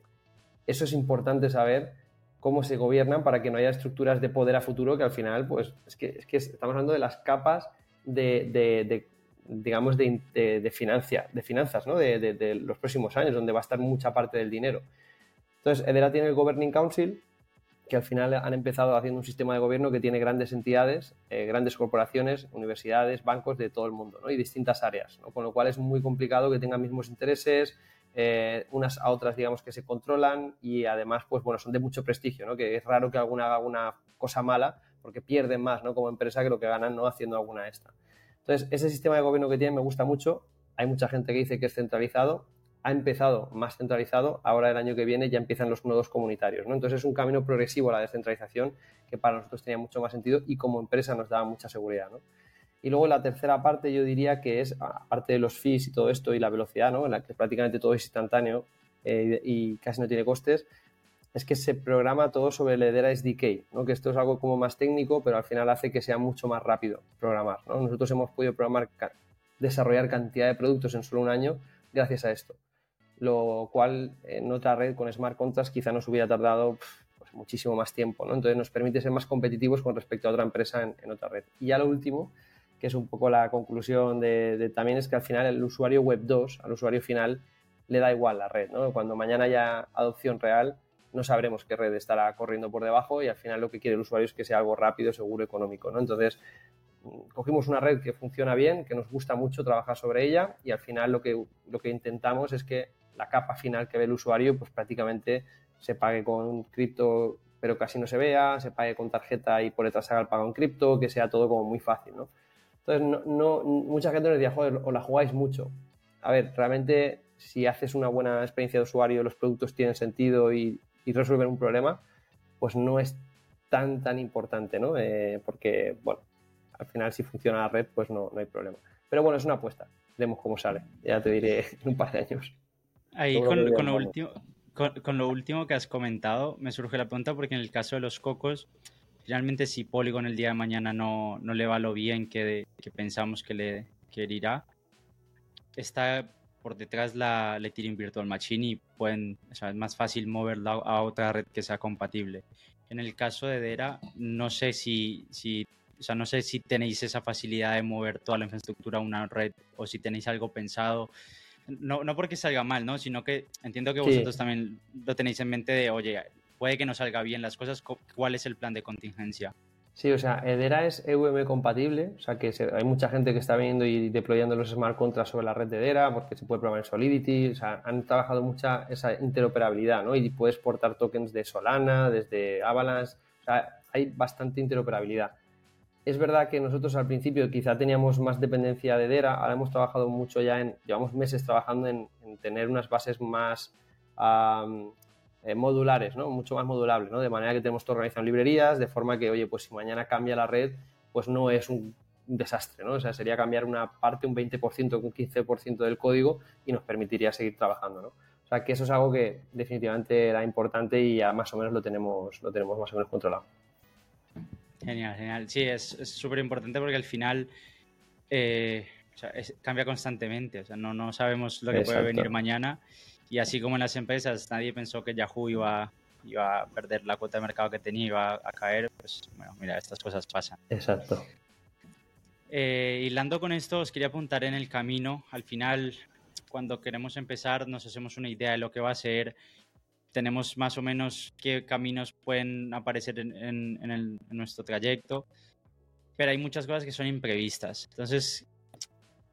A: eso es importante saber cómo se gobiernan para que no haya estructuras de poder a futuro que al final, pues, es que, es que estamos hablando de las capas de, de digamos, de, de, financia, de finanzas, ¿no? De, de, los próximos años, donde va a estar mucha parte del dinero. Entonces, Edera tiene el Governing Council, que al final han empezado haciendo un sistema de gobierno que tiene grandes entidades, eh, grandes corporaciones, universidades, bancos de todo el mundo ¿no? y distintas áreas, con lo cual es muy complicado que tengan mismos intereses, eh, unas a otras digamos que se controlan y además pues bueno son de mucho prestigio, ¿no? que es raro que alguna haga una cosa mala porque pierden más ¿no? como empresa que lo que ganan no haciendo alguna esta. Entonces ese sistema de gobierno que tiene me gusta mucho, hay mucha gente que dice que es centralizado, ha empezado más centralizado, ahora el año que viene ya empiezan los nodos comunitarios. ¿no? Entonces es un camino progresivo a la descentralización que para nosotros tenía mucho más sentido y como empresa nos daba mucha seguridad. ¿no? Y luego la tercera parte yo diría que es, aparte de los fees y todo esto y la velocidad, ¿no? en la que prácticamente todo es instantáneo eh, y casi no tiene costes, es que se programa todo sobre el Hedera SDK, ¿no? que esto es algo como más técnico, pero al final hace que sea mucho más rápido programar. ¿no? Nosotros hemos podido programar, desarrollar cantidad de productos en solo un año gracias a esto lo cual en otra red con smart contracts quizá nos hubiera tardado pues, muchísimo más tiempo. ¿no? Entonces nos permite ser más competitivos con respecto a otra empresa en, otra red. Y ya lo último, que es un poco la conclusión de, también, es que al final el usuario web 2, al usuario final, le da igual la red. ¿no? Cuando mañana haya adopción real, no sabremos qué red estará corriendo por debajo y al final lo que quiere el usuario es que sea algo rápido, seguro, económico. ¿no? Entonces, cogimos una red que funciona bien, que nos gusta mucho trabajar sobre ella y al final lo que, lo que intentamos es que la capa final que ve el usuario, pues prácticamente se pague con cripto, pero casi no se vea, se pague con tarjeta y por detrás haga el pago en cripto, que sea todo como muy fácil, ¿no? Entonces, no, mucha gente nos decía, joder, o la jugáis mucho. A ver, realmente si haces una buena experiencia de usuario, los productos tienen sentido y, resuelven un problema, pues no es tan, tan importante, ¿no? Eh, porque, bueno, al final si funciona la red, pues no, no hay problema. Pero bueno, es una apuesta. Vemos cómo sale. Ya te diré en un par de años.
B: Ahí con, lo último, con, lo último que has comentado, me surge la pregunta porque en el caso de los cocos, realmente si Polygon el día de mañana no, no le va lo bien que, que pensamos que le que irá, está por detrás la Ethereum Virtual Machine y pueden, o sea, es más fácil moverla a otra red que sea compatible. En el caso de Dera, no sé si, si, o sea, no sé si tenéis esa facilidad de mover toda la infraestructura a una red o si tenéis algo pensado. No, no porque salga mal, ¿no? Sino que entiendo que vosotros también lo tenéis en mente de, oye, puede que no salga bien las cosas, ¿cuál es el plan de contingencia?
A: Sí, o sea, Edera es EVM compatible, o sea que hay mucha gente que está viniendo y deployando los smart contracts sobre la red de Edera porque se puede programar en Solidity, o sea, han trabajado mucha esa interoperabilidad, ¿no? Y puedes portar tokens de Solana, desde Avalanche, o sea, hay bastante interoperabilidad. Es verdad que nosotros al principio quizá teníamos más dependencia de Edera, ahora hemos trabajado mucho ya en, llevamos meses trabajando en, tener unas bases más eh, modulares, ¿no? Mucho más modulables, ¿no? De manera que tenemos todo organizado en librerías, de forma que, oye, pues si mañana cambia la red, pues no es un, desastre, ¿no? O sea, sería cambiar una parte, un 20%, un 15% del código y nos permitiría seguir trabajando, ¿no? O sea, que eso es algo que definitivamente era importante y ya más o menos lo tenemos, lo tenemos más o menos controlado.
B: Genial, genial. Sí, es súper importante porque al final eh, cambia constantemente. O sea, no, no sabemos lo que puede venir mañana y así como en las empresas nadie pensó que Yahoo iba, iba a perder la cuota de mercado que tenía, iba a caer, pues bueno, mira, estas cosas pasan.
A: Exacto.
B: Eh, hilando con esto, os quería apuntar en el camino. Al final, cuando queremos empezar, nos hacemos una idea de lo que va a ser. Tenemos más o menos qué caminos pueden aparecer en, en nuestro trayecto, pero hay muchas cosas que son imprevistas. Entonces,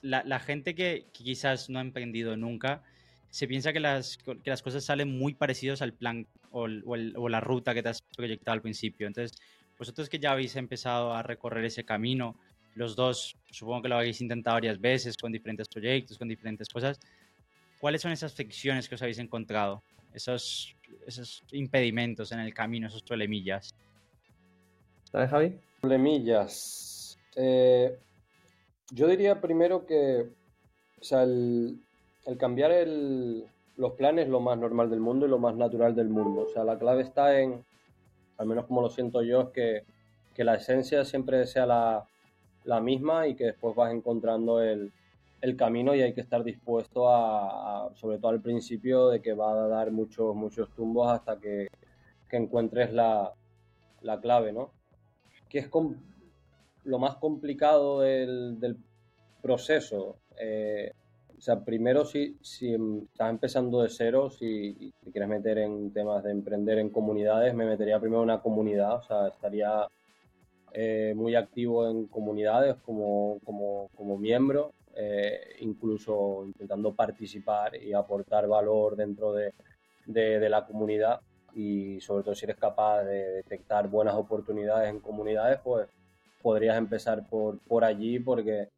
B: la, la gente que, que, quizás no ha emprendido nunca, se piensa que las, que las cosas salen muy parecidos al plan o, o, la ruta que te has proyectado al principio. Entonces, vosotros que ya habéis empezado a recorrer ese camino, los dos, supongo que lo habéis intentado varias veces con diferentes proyectos, con diferentes cosas, ¿cuáles son esas fricciones que os habéis encontrado? Esos, esos impedimentos en el camino, esos problemillas.
A: ¿Sabes, Javi?
C: Problemillas. Eh, yo diría primero que, o sea, el, el cambiar los planes es lo más normal del mundo y lo más natural del mundo. O sea, la clave está en, al menos como lo siento yo, es que, la esencia siempre sea la, misma y que después vas encontrando el, camino y hay que estar dispuesto a, sobre todo al principio, de que va a dar muchos, muchos tumbos hasta que, encuentres la, clave, ¿no? Que es lo más complicado del, proceso. Eh, o sea, primero si, si estás empezando de cero, si te quieres meter en temas de emprender en comunidades, me metería primero en una comunidad, o sea, estaría eh, muy activo en comunidades como, como, como miembro, eh, incluso intentando participar y aportar valor dentro de, de, de, la comunidad y sobre todo si eres capaz de detectar buenas oportunidades en comunidades, pues podrías empezar por, por allí porque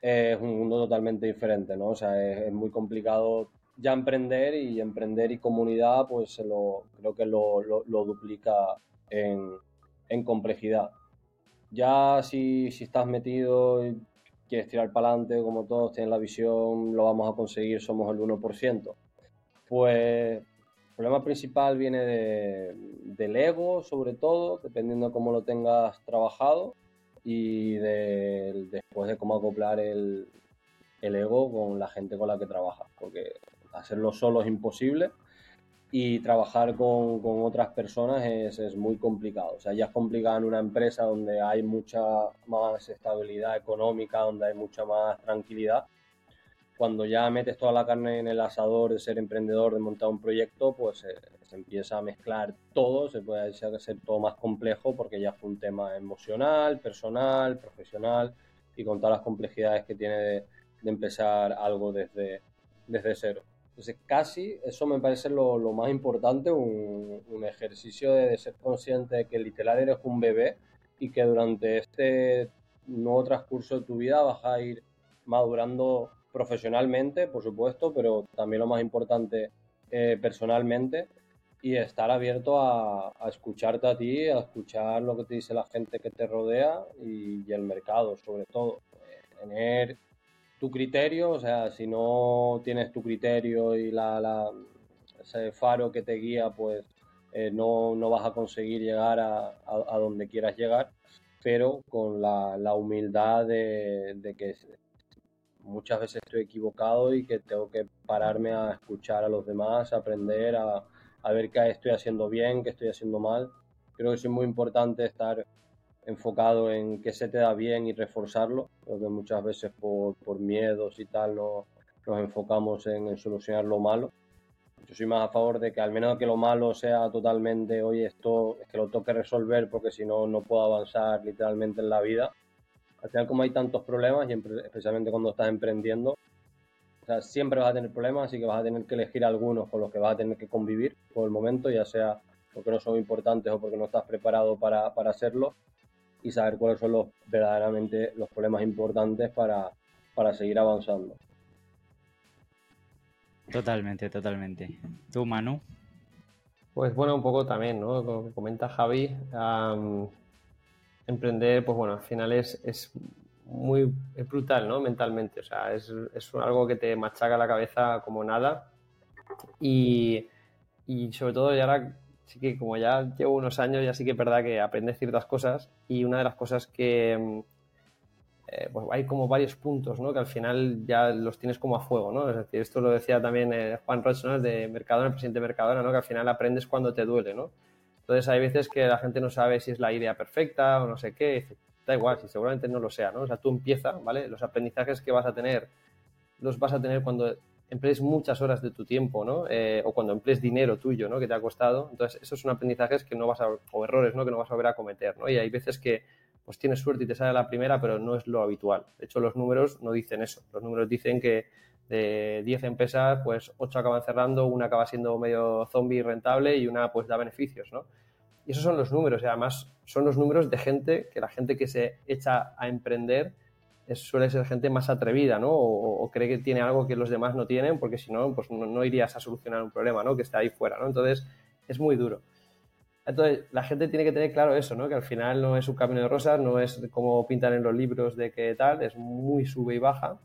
C: es un mundo totalmente diferente, ¿no? O sea, es, muy complicado ya emprender y emprender y comunidad, pues se lo, creo que lo, lo, duplica en, en, complejidad. Ya si, si estás metido quieres tirar para adelante, como todos tienen la visión, lo vamos a conseguir, somos el 1%. Pues el problema principal viene de, del ego, sobre todo, dependiendo de cómo lo tengas trabajado y de, después de cómo acoplar el, el, ego con la gente con la que trabajas, porque hacerlo solo es imposible y trabajar con, con otras personas es, es, muy complicado. O sea, ya es complicado en una empresa donde hay mucha más estabilidad económica, donde hay mucha más tranquilidad. Cuando ya metes toda la carne en el asador de ser emprendedor, de montar un proyecto, pues eh, se empieza a mezclar todo, se puede hacer todo más complejo porque ya fue un tema emocional, personal, profesional y con todas las complejidades que tiene de, empezar algo desde, desde cero. Entonces, casi eso me parece lo, más importante, un, ejercicio de, ser consciente de que literal eres un bebé y que durante este nuevo transcurso de tu vida vas a ir madurando profesionalmente, por supuesto, pero también lo más importante eh, personalmente y estar abierto a, escucharte a ti, a escuchar lo que te dice la gente que te rodea y, el mercado, sobre todo. tener tu criterio, o sea, si no tienes tu criterio y la, ese faro que te guía, pues eh, no, no, vas a conseguir llegar a, a, donde quieras llegar, pero con la, la humildad de, de, que muchas veces estoy equivocado y que tengo que pararme a escuchar a los demás, aprender, a, a ver qué estoy haciendo bien, qué estoy haciendo mal. Creo que es muy importante estar enfocado en qué se te da bien y reforzarlo, porque muchas veces por, por miedos y tal no, nos enfocamos en, en, solucionar lo malo. Yo soy más a favor de que al menos que lo malo sea totalmente, oye, esto es que lo toque resolver porque si no, no puedo avanzar literalmente en la vida. Al final, como hay tantos problemas, y especialmente cuando estás emprendiendo, o sea, siempre vas a tener problemas, así que vas a tener que elegir algunos con los que vas a tener que convivir por el momento, ya sea porque no son importantes o porque no estás preparado para, para hacerlo, y saber cuáles son los verdaderamente los problemas importantes para, para seguir avanzando.
B: Totalmente, totalmente. ¿Tú, Manu?
A: Pues bueno, un poco también, ¿no? Como comenta Javi, emprender, pues bueno, al final es, es muy brutal, ¿no? Mentalmente, o sea, es, es, algo que te machaca la cabeza como nada y, y sobre todo ya ahora sí que como ya llevo unos años, ya sí que es verdad que aprendes ciertas cosas y una de las cosas que mm, eh, pues hay como varios puntos, ¿no? Que al final ya los tienes como a fuego, ¿no? Es decir, esto lo decía también eh, Juan Roch, ¿no? de Mercadona, el presidente de Mercadona, ¿no? Que al final aprendes cuando te duele, ¿no? Entonces hay veces que la gente no sabe si es la idea perfecta o no sé qué, da igual, si seguramente no lo sea, ¿no? O sea, tú empieza, ¿vale? Los aprendizajes que vas a tener los vas a tener cuando emplees muchas horas de tu tiempo, ¿no? Eh, o cuando emplees dinero tuyo, ¿no? Que te ha costado. Entonces, esos son aprendizajes que no vas a, o errores, ¿no? Que no vas a volver a cometer, ¿no? Y hay veces que, pues tienes suerte y te sale la primera, pero no es lo habitual. De hecho, los números no dicen eso. Los números dicen que de 10 empresas, pues 8 acaban cerrando, una acaba siendo medio zombie rentable y una, pues, da beneficios, ¿no? Y esos son los números, y además son los números de gente, que la gente que se echa a emprender, suele ser gente más atrevida, ¿no? O, cree que tiene algo que los demás no tienen, porque si no, pues no, irías a solucionar un problema, ¿no? Que está ahí fuera, ¿no? Entonces, es muy duro. Entonces, la gente tiene que tener claro eso, ¿no? Que al final no es un camino de rosas, no es como pintan en los libros de que tal, es muy sube y baja.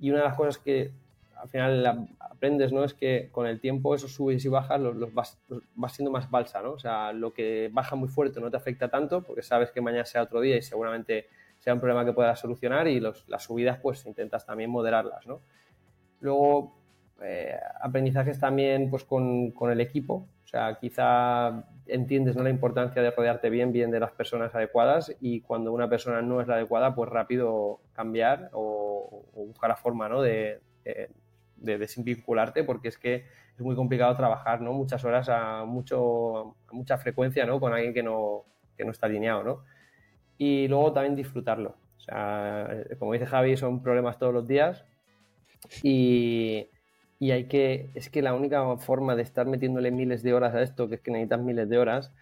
A: Y una de las cosas que al final aprendes, ¿no? Es que con el tiempo esos subes y bajas los, los, vas, vas, siendo más balsa, ¿no? O sea, lo que baja muy fuerte no te afecta tanto porque sabes que mañana sea otro día y seguramente sea un problema que puedas solucionar y los, las subidas pues intentas también moderarlas, ¿no? Luego, eh, aprendizajes también pues con, con, el equipo, o sea, quizá entiendes ¿no? la importancia de rodearte bien, bien de las personas adecuadas y cuando una persona no es la adecuada, pues rápido cambiar o, buscar la forma ¿no? de, de, de, desvincularte porque es que es muy complicado trabajar ¿no? muchas horas a, mucho, a mucha frecuencia ¿no? con alguien que no, que no está alineado. ¿no? Y luego también disfrutarlo. O sea, como dice Javi, son problemas todos los días y, y, hay que, es que la única forma de estar metiéndole miles de horas a esto, que es que necesitas miles de horas,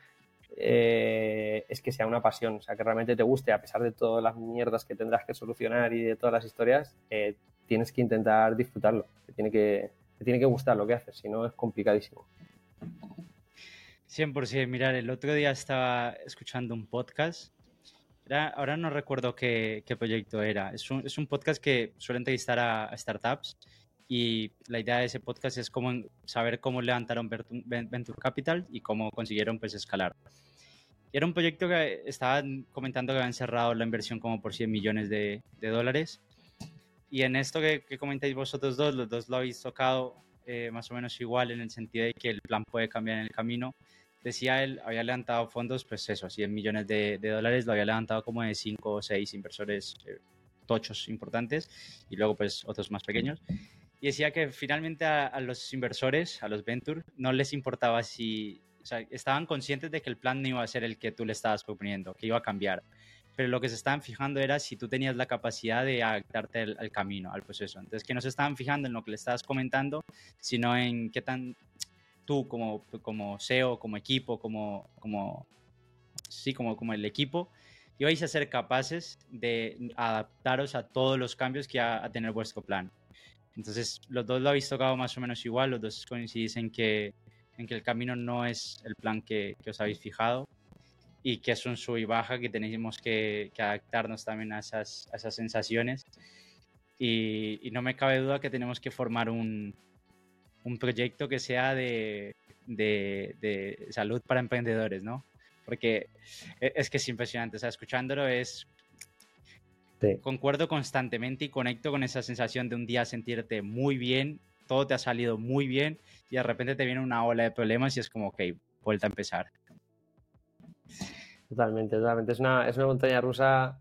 A: eh, es que sea una pasión, o sea, que realmente te guste, a pesar de todas las mierdas que tendrás que solucionar y de todas las historias, eh, tienes que intentar disfrutarlo, te tiene que, te tiene que gustar lo que haces, si no es complicadísimo.
B: 100%, mirar, el otro día estaba escuchando un podcast ahora no recuerdo qué, qué proyecto era. Es un, es un, podcast que suele entrevistar a, startups y la idea de ese podcast es cómo, saber cómo levantaron Venture Capital y cómo consiguieron pues escalar. Era un proyecto que estaban comentando que habían cerrado la inversión como por 100 millones de, de dólares. Y en esto que, que, comentáis vosotros dos, los dos lo habéis tocado eh, más o menos igual en el sentido de que el plan puede cambiar en el camino decía él, había levantado fondos, pues eso, 100 millones de, dólares, lo había levantado como de 5 o 6 inversores eh, tochos importantes y luego pues otros más pequeños. Y decía que finalmente a, los inversores, a los venture, no les importaba si, o sea, estaban conscientes de que el plan no iba a ser el que tú le estabas proponiendo, que iba a cambiar. Pero lo que se estaban fijando era si tú tenías la capacidad de adaptarte al, al camino, al proceso. Entonces, que no se estaban fijando en lo que le estabas comentando, sino en qué tan tú como, como CEO, como equipo, como, como, sí, como, como el equipo, y vais a ser capaces de adaptaros a todos los cambios que va a tener vuestro plan. Entonces, los dos lo habéis tocado más o menos igual, los dos coincidís en que, en que el camino no es el plan que, que os habéis fijado y que es un sub y baja, que tenemos que, que adaptarnos también a esas, a esas sensaciones. Y, y, no me cabe duda que tenemos que formar un, un proyecto que sea de, de, de, salud para emprendedores, ¿no? Porque e, es que es impresionante, o sea, escuchándolo es... Sí. Concuerdo constantemente y conecto con esa sensación de un día sentirte muy bien, todo te ha salido muy bien y de repente te viene una ola de problemas y es como, ok, vuelta a empezar.
A: Totalmente, totalmente. Es una, es una montaña rusa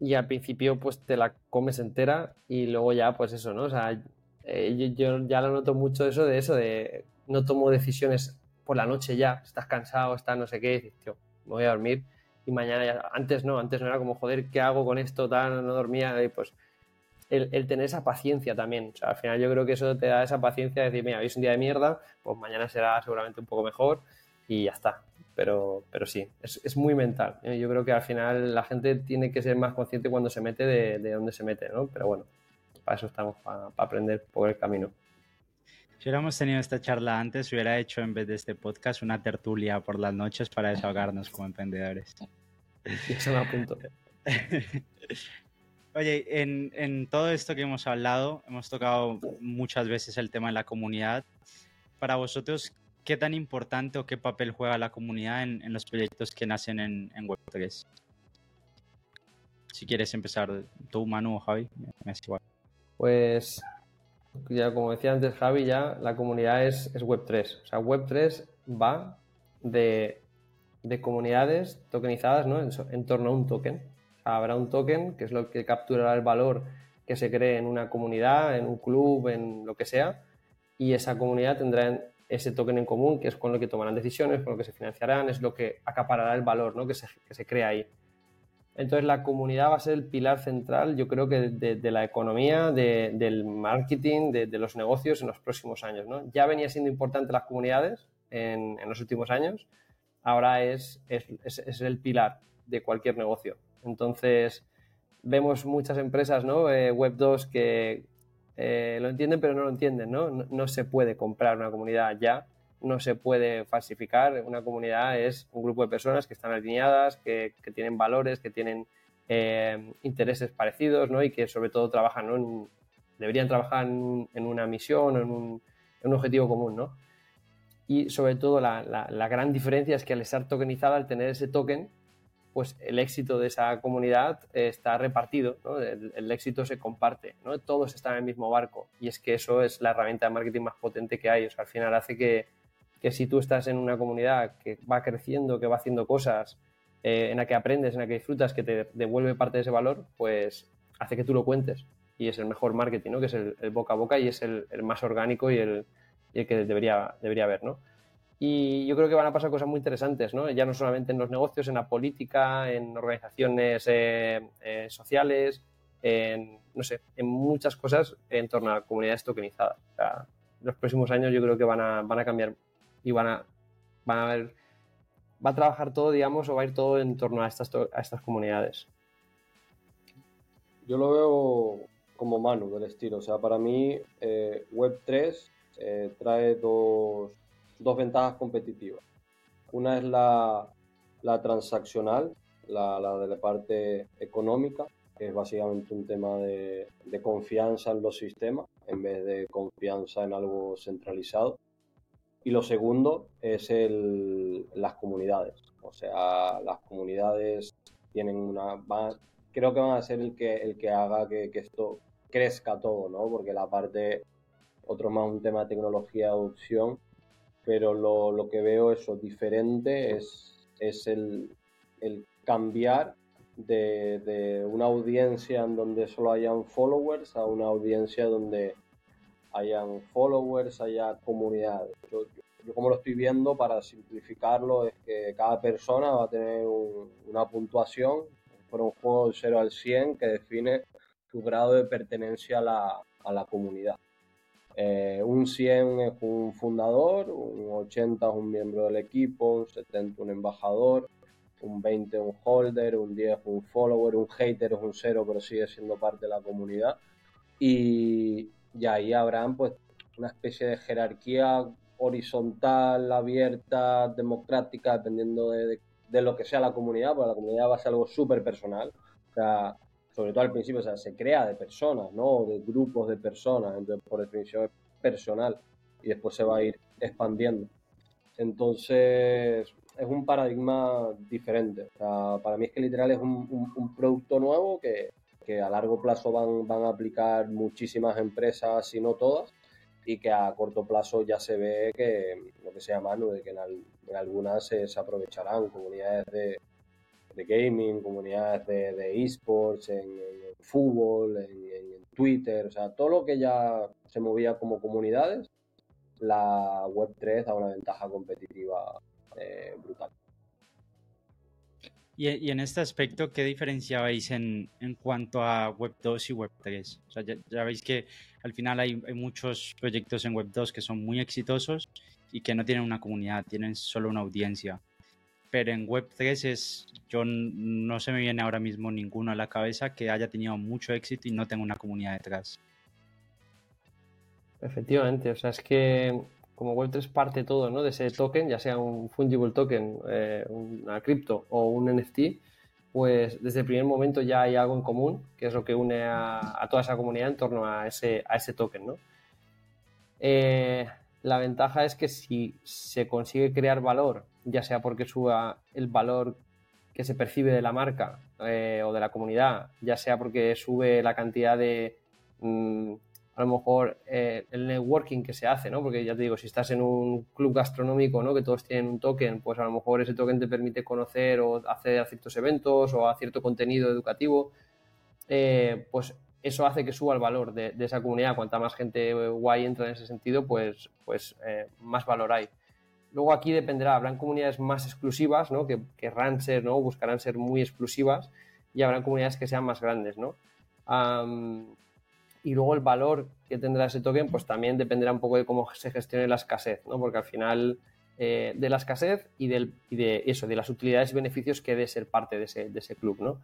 A: y al principio pues te la comes entera y luego ya pues eso, ¿no? O sea, eh, yo, ya lo noto mucho eso de eso, de no tomo decisiones por la noche ya, estás cansado, estás no sé qué, dices, tío, me voy a dormir y mañana ya, antes no, antes no era como, joder, ¿qué hago con esto? Tal, no dormía, y pues el, tener esa paciencia también, al final yo creo que eso te da esa paciencia de decir, mira, hoy es un día de mierda, pues mañana será seguramente un poco mejor y ya está, pero, pero sí, es, es, muy mental. ¿eh? Yo creo que al final la gente tiene que ser más consciente cuando se mete de, de dónde se mete, ¿no? Pero bueno, para eso estamos, para, para aprender por el camino.
B: Si hubiéramos tenido esta charla antes, hubiera hecho en vez de este podcast una tertulia por las noches para desahogarnos como emprendedores.
A: Eso me apunto.
B: Oye, en, en, todo esto que hemos hablado, hemos tocado muchas veces el tema de la comunidad. Para vosotros, ¿qué tan importante o qué papel juega la comunidad en, en los proyectos que nacen en, en Web3? Si quieres empezar tú, Manu o Javi, me es igual.
A: Pues ya como decía antes Javi, ya la comunidad es, es Web3. O sea, Web3 va de, de comunidades tokenizadas ¿no? en, torno a un token. Habrá un token que es lo que capturará el valor que se cree en una comunidad, en un club, en lo que sea, y esa comunidad tendrá ese token en común, que es con lo que tomarán decisiones, con lo que se financiarán, es lo que acaparará el valor ¿no? que, se, que se crea ahí. Entonces la comunidad va a ser el pilar central, yo creo que de, la economía, de, del marketing, de, los negocios en los próximos años. ¿no? Ya venía siendo importante las comunidades en, los últimos años, ahora es, es, el pilar de cualquier negocio. Entonces vemos muchas empresas, ¿no? Eh, Web 2 que eh, lo entienden pero no lo entienden, ¿no? ¿no? No se puede comprar una comunidad ya no se puede falsificar. Una comunidad es un grupo de personas que están alineadas, que, que tienen valores, que tienen eh, intereses parecidos ¿no? y que sobre todo trabajan, ¿no? deberían trabajar en, en, una misión en un, en un objetivo común. ¿no? Y sobre todo la, la, gran diferencia es que al estar tokenizada, al tener ese token, pues el éxito de esa comunidad está repartido, ¿no? el, el, éxito se comparte, ¿no? todos están en el mismo barco y es que eso es la herramienta de marketing más potente que hay, o sea, al final hace que, que si tú estás en una comunidad que va creciendo, que va haciendo cosas, eh, en la que aprendes, en la que disfrutas, que te devuelve parte de ese valor, pues hace que tú lo cuentes. Y es el mejor marketing, ¿no? Que es el, el boca a boca y es el, el más orgánico y el, y el, que debería, debería haber, ¿no? Y yo creo que van a pasar cosas muy interesantes, ¿no? Ya no solamente en los negocios, en la política, en organizaciones eh, eh, sociales, en, no sé, en muchas cosas en torno a comunidades tokenizadas. O sea, los próximos años yo creo que van a, van a cambiar y van a, van a ver, va a trabajar todo, digamos, o va a ir todo en torno a estas, a estas comunidades.
C: Yo lo veo como Manu del estilo, o sea, para mí eh, Web3 eh, trae dos, dos, ventajas competitivas. Una es la, la transaccional, la, la, de la parte económica, que es básicamente un tema de, de confianza en los sistemas en vez de confianza en algo centralizado. Y lo segundo es el, las comunidades. O sea, las comunidades tienen una... Van, creo que van a ser el que, el que haga que, que, esto crezca todo, ¿no? Porque la parte, otro más un tema de tecnología, adopción, pero lo, lo que veo eso diferente es, es el, el cambiar de, de, una audiencia en donde solo hayan followers a una audiencia donde hayan followers, haya comunidades. Yo, como lo estoy viendo, para simplificarlo, es que cada persona va a tener un, una puntuación por un juego de 0 al 100 que define su grado de pertenencia a la, a la comunidad. Eh, un 100 es un fundador, un 80 es un miembro del equipo, un 70 un embajador, un 20 un holder, un 10 un follower, un hater es un 0 pero sigue siendo parte de la comunidad. Y, y ahí habrán pues una especie de jerarquía horizontal, abierta, democrática, dependiendo de, lo que sea la comunidad, porque la comunidad va a ser algo súper personal. O sea, sobre todo al principio, o sea, se crea de personas, ¿no? De grupos de personas, entonces por definición es personal y después se va a ir expandiendo. Entonces, es un paradigma diferente. Para mí es que literal es un, producto nuevo que, que, a largo plazo van, van a aplicar muchísimas empresas, si no todas, y que a corto plazo ya se ve que lo que sea mano de que en, algunas se, aprovecharán comunidades de, gaming, comunidades de, esports, en, fútbol, en, Twitter, o sea, todo lo que ya se movía como comunidades, la Web3 da una ventaja competitiva eh, brutal.
B: Y, en este aspecto, ¿qué diferenciabais en, en cuanto a Web 2 y Web 3? O sea, ya, veis que al final hay, hay, muchos proyectos en Web 2 que son muy exitosos y que no tienen una comunidad, tienen solo una audiencia. Pero en Web 3 es, yo no se me viene ahora mismo ninguno a la cabeza que haya tenido mucho éxito y no tenga una comunidad detrás.
A: Efectivamente, o sea, es que como Web3 parte todo ¿no? de ese token, ya sea un fungible token, eh, una cripto o un NFT, pues desde el primer momento ya hay algo en común, que es lo que une a, toda esa comunidad en torno a ese, token. Eh, la ventaja es que si se consigue crear valor, ya sea porque suba el valor que se percibe de la marca eh, o de la comunidad, ya sea porque sube la cantidad de mm, a lo mejor eh, el networking que se hace, ¿no? Porque ya te digo, si estás en un club gastronómico, ¿no? Que todos tienen un token, pues a lo mejor ese token te permite conocer o acceder a ciertos eventos o a cierto contenido educativo. Eh, pues eso hace que suba el valor de, esa comunidad. Cuanta más gente guay entra en ese sentido, pues, pues eh, más valor hay. Luego aquí dependerá, habrán comunidades más exclusivas, ¿no? Que querrán ser, ¿no? Buscarán ser muy exclusivas y habrán comunidades que sean más grandes, ¿no? Y luego el valor que tendrá ese token, pues también dependerá un poco de cómo se gestione la escasez, ¿no? Porque al final eh, de la escasez y, del, de eso, de las utilidades y beneficios que de ser parte de ese, de ese club, ¿no?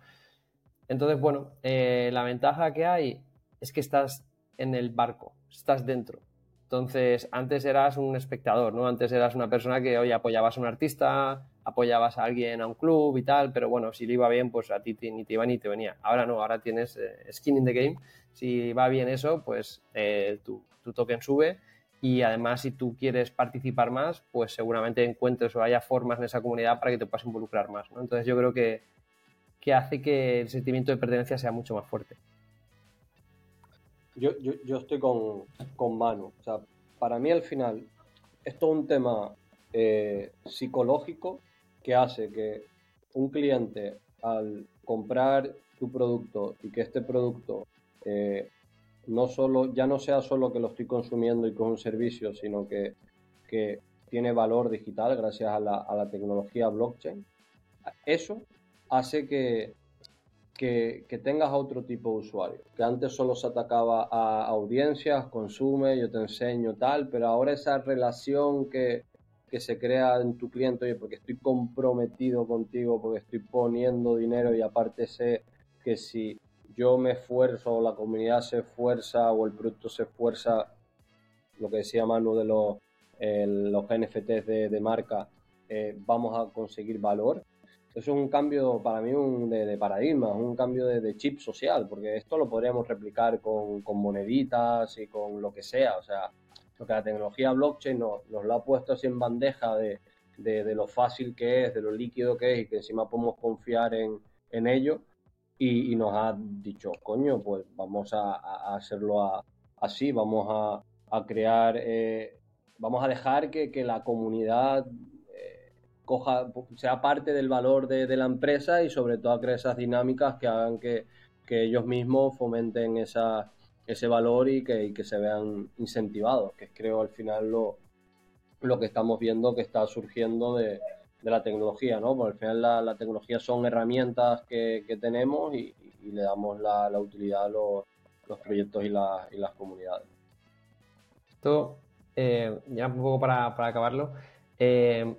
A: Entonces, bueno, eh, la ventaja que hay es que estás en el barco, estás dentro. Entonces, antes eras un espectador, ¿no? Antes eras una persona que, oye, apoyabas a un artista, apoyabas a alguien a un club y tal, pero bueno, si le iba bien, pues a ti ni te iba ni te venía. Ahora no, ahora tienes eh, skin in the game si va bien eso, pues eh, tu, token sube y además si tú quieres participar más, pues seguramente encuentres o haya formas en esa comunidad para que te puedas involucrar más. Entonces yo creo que, hace que el sentimiento de pertenencia sea mucho más fuerte.
C: Yo, estoy con, con Manu. O sea, para mí al final es todo un tema eh, psicológico que hace que un cliente al comprar tu producto y que este producto eh, no solo, ya no sea solo que lo estoy consumiendo y con un servicio, sino que, tiene valor digital gracias a la, tecnología blockchain, eso hace que, que, tengas otro tipo de usuario, que antes solo se atacaba a audiencias, consume, yo te enseño tal, pero ahora esa relación que, que se crea en tu cliente, oye, porque estoy comprometido contigo, porque estoy poniendo dinero y aparte sé que si yo me esfuerzo, o la comunidad se esfuerza, o el producto se esfuerza, lo que decía Manu de los, los NFTs de, marca, eh, vamos a conseguir valor. Eso es un cambio para mí un, de, paradigma, un cambio de, chip social, porque esto lo podríamos replicar con, moneditas y con lo que sea. O sea, lo que la tecnología blockchain nos, nos lo ha puesto así en bandeja de, lo fácil que es, de lo líquido que es y que encima podemos confiar en, en ello. Y, nos ha dicho, coño, pues vamos a, hacerlo así, vamos a, crear, eh, vamos a dejar que, la comunidad eh, coja, sea parte del valor de, la empresa y sobre todo a crear esas dinámicas que hagan que, ellos mismos fomenten esa, ese valor y que, que se vean incentivados, que es creo al final lo, lo que estamos viendo que está surgiendo de, de la tecnología, ¿no? Porque al final la, tecnología son herramientas que, tenemos y, le damos la, utilidad a los, proyectos y, las comunidades.
A: Esto, eh, ya un poco para, acabarlo, eh,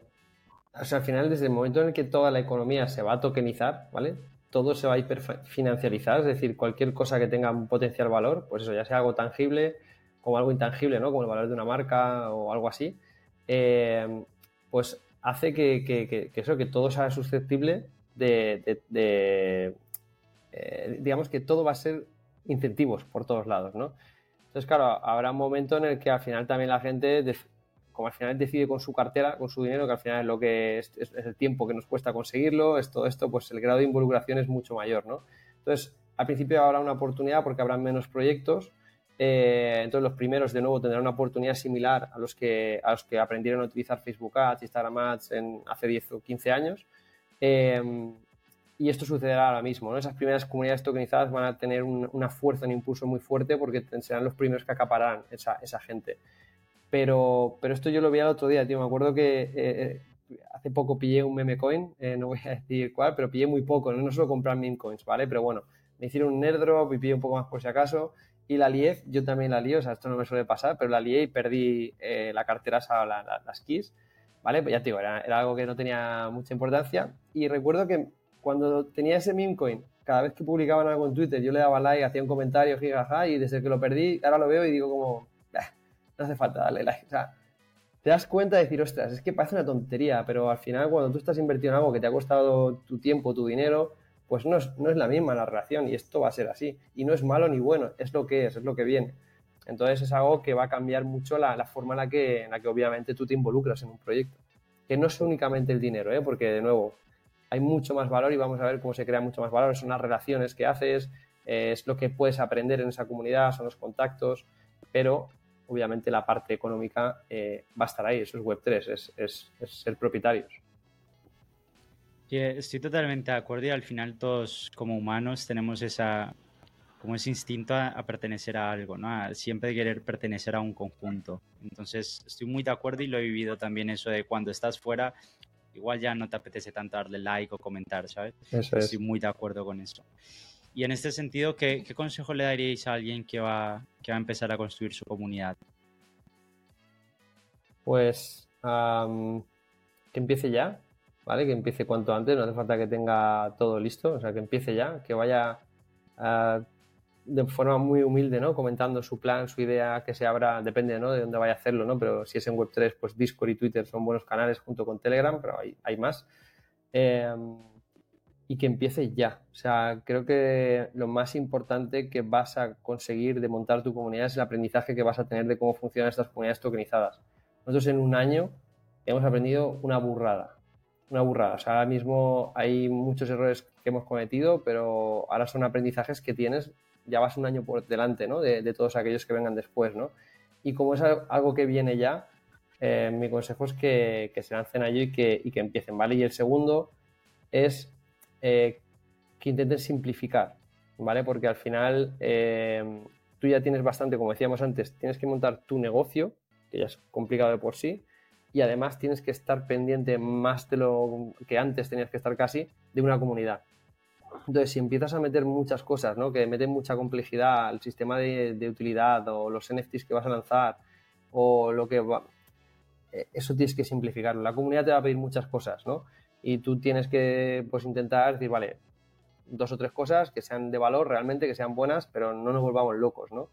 A: al final, desde el momento en el que toda la economía se va a tokenizar, ¿vale? Todo se va a hiperfinanciarizar, es decir, cualquier cosa que tenga un potencial valor, pues eso, ya sea algo tangible como algo intangible, ¿no? Como el valor de una marca o algo así, eh, pues hace que, eso, que todo sea susceptible de, eh, digamos que todo va a ser incentivos por todos lados, ¿no? Entonces, claro, habrá un momento en el que al final también la gente, como al final decide con su cartera, con su dinero, que al final es lo que es, el tiempo que nos cuesta conseguirlo, es todo esto, pues el grado de involucración es mucho mayor, ¿no? Entonces, al principio habrá una oportunidad porque habrán menos proyectos, eh, entonces los primeros de nuevo tendrán una oportunidad similar a los que, a los que aprendieron a utilizar Facebook Ads, Instagram Ads en, hace 10 o 15 años. Eh, y esto sucederá ahora mismo. ¿no? Esas primeras comunidades tokenizadas van a tener una fuerza, un impulso muy fuerte porque serán los primeros que acapararán esa, esa gente. Pero, pero esto yo lo vi el otro día, tío. Me acuerdo que eh, eh, hace poco pillé un meme coin, eh, no voy a decir cuál, pero pillé muy poco. No, no suelo comprar meme coins, ¿vale? Pero bueno, me hicieron un drop y pillé un poco más por si acaso. Y la lié, yo también la lié, o sea, esto no me suele pasar, pero la lié y perdí la cartera, o las keys, ¿vale? Pues ya te digo, era, algo que no tenía mucha importancia. Y recuerdo que cuando tenía ese meme coin, cada vez que publicaban algo en Twitter, yo le daba like, hacía un comentario, jijaja, y desde que lo perdí, ahora lo veo y digo como, hace falta darle like. O sea, te das cuenta de decir, ostras, es que parece una tontería, pero al final cuando tú estás invertido en algo que te ha costado tu tiempo, tu dinero, pues no es, no es la misma la relación y esto va a ser así. Y no es malo ni bueno, es lo que es, es lo que viene. Entonces es algo que va a cambiar mucho la, la forma en la, que, en la que obviamente tú te involucras en un proyecto. Que no es únicamente el dinero, ¿eh? porque de nuevo, hay mucho más valor y vamos a ver cómo se crea mucho más valor. Son las relaciones que haces, es lo que puedes aprender en esa comunidad, son los contactos, pero obviamente la parte económica eh, va a estar ahí, eso es Web3, es, es, ser propietarios.
B: estoy totalmente de acuerdo y al final todos como humanos tenemos esa, como ese instinto a, pertenecer a algo, ¿no? A siempre querer pertenecer a un conjunto. Entonces estoy muy de acuerdo y lo he vivido también eso de cuando estás fuera igual ya no te apetece tanto darle like o comentar, ¿sabes? Estoy muy de acuerdo con eso. Y en este sentido, ¿qué, consejo le daríais a alguien que va, que va a empezar a construir su comunidad?
A: Pues que empiece ya, ¿vale? Que empiece cuanto antes, no hace falta que tenga todo listo, o sea, que empiece ya, que vaya a de forma muy humilde, ¿no? Comentando su plan, su idea, que se abra, depende, ¿no? De dónde vaya a hacerlo, ¿no? Pero si es en Web3, pues Discord y Twitter son buenos canales junto con Telegram, pero hay, hay más. Em, y que empiece ya. O sea, creo que lo más importante que vas a conseguir de montar tu comunidad es el aprendizaje que vas a tener de cómo funcionan estas comunidades tokenizadas. Nosotros en un año hemos aprendido una burrada. Una burrada. O sea, ahora mismo hay muchos errores que hemos cometido, pero ahora son aprendizajes que tienes ya vas un año por delante, ¿no? De, todos aquellos que vengan después, ¿no? Y como es algo que viene ya, eh, mi consejo es que, se lancen allí y y que, empiecen, ¿vale? Y el segundo es eh, que intenten simplificar, ¿vale? Porque al final eh, tú ya tienes bastante, como decíamos antes, tienes que montar tu negocio, que ya es complicado de por sí, y además tienes que estar pendiente más de lo que antes tenías que estar casi de una comunidad. Entonces, si empiezas a meter muchas cosas, ¿no? que meten mucha complejidad al sistema de, utilidad o los NFTs que vas a lanzar o lo que va, eh, eso tienes que simplificarlo. La comunidad te va a pedir muchas cosas, ¿no? Y tú tienes que pues, intentar decir, vale, dos o tres cosas que sean de valor realmente, que sean buenas, pero no nos volvamos locos, ¿no?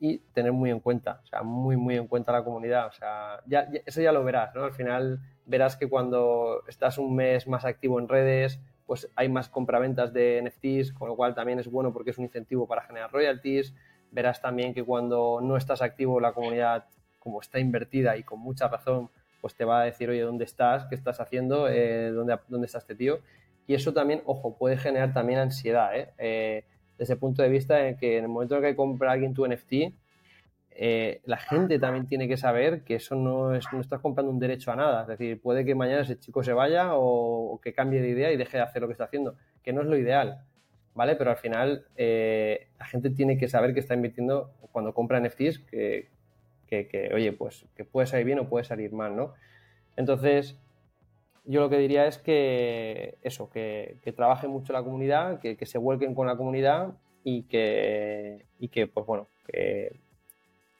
A: y tener muy en cuenta, o sea, muy, muy en cuenta la comunidad. O sea, ya, eso ya lo verás, ¿no? Al final verás que cuando estás un mes más activo en redes, pues hay más compraventas de NFTs, con lo cual también es bueno porque es un incentivo para generar royalties. Verás también que cuando no estás activo la comunidad, como está invertida y con mucha razón, pues te va a decir, oye, ¿dónde estás? ¿Qué estás haciendo? Eh, ¿dónde, ¿Dónde está este tío? Y eso también, ojo, puede generar también ansiedad, ¿eh? eh desde el punto de vista en que en el momento en que compra alguien tu NFT, la gente también tiene que saber que eso no es, no estás comprando un derecho a nada. Es decir, puede que mañana ese chico se vaya o, que cambie de idea y deje de hacer lo que está haciendo, que no es lo ideal, ¿vale? Pero al final la gente tiene que saber que está invirtiendo cuando compra NFTs, que, que, oye, pues que puede salir bien o puede salir mal, ¿no? Entonces, yo lo que diría es que eso, que, que trabajen mucho la comunidad, que, se vuelquen con la comunidad y que, y que pues bueno, que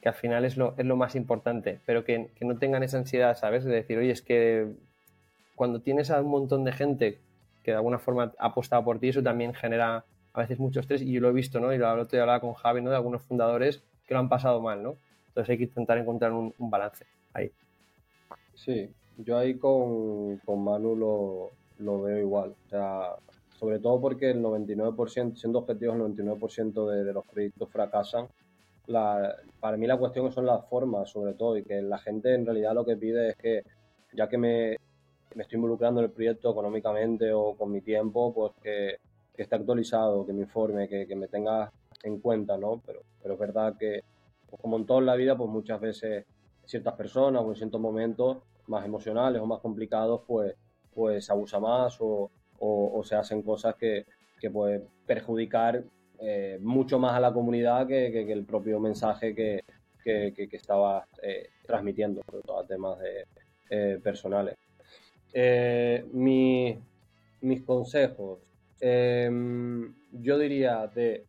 A: que al final es lo, es lo más importante, pero que, que, no tengan esa ansiedad, ¿sabes? De decir, oye, es que cuando tienes a un montón de gente que de alguna forma ha apostado por ti, eso también genera a veces mucho estrés y yo lo he visto, ¿no? Y lo otro día hablaba con Javi, ¿no? De algunos fundadores que lo han pasado mal, ¿no? Entonces hay que intentar encontrar un, balance ahí.
C: Sí, yo ahí con, con Manu lo, lo, veo igual. O sea, sobre todo porque el 99%, siendo objetivos, el 99% de, de, los proyectos fracasan. La, para mí la cuestión son las formas, sobre todo, y que la gente en realidad lo que pide es que, ya que me, me estoy involucrando en el proyecto económicamente o con mi tiempo, pues que, que esté actualizado, que me informe, que, que, me tenga en cuenta, ¿no? Pero, pero es verdad que, pues como en toda la vida, pues muchas veces ciertas personas o en ciertos momentos más emocionales o más complicados, pues, pues abusa más o, o, se hacen cosas que, que pueden perjudicar eh, mucho más a la comunidad que, que, el propio mensaje que, que estaba eh, transmitiendo, sobre todo a temas eh, personales. Mi, mis consejos, yo diría de,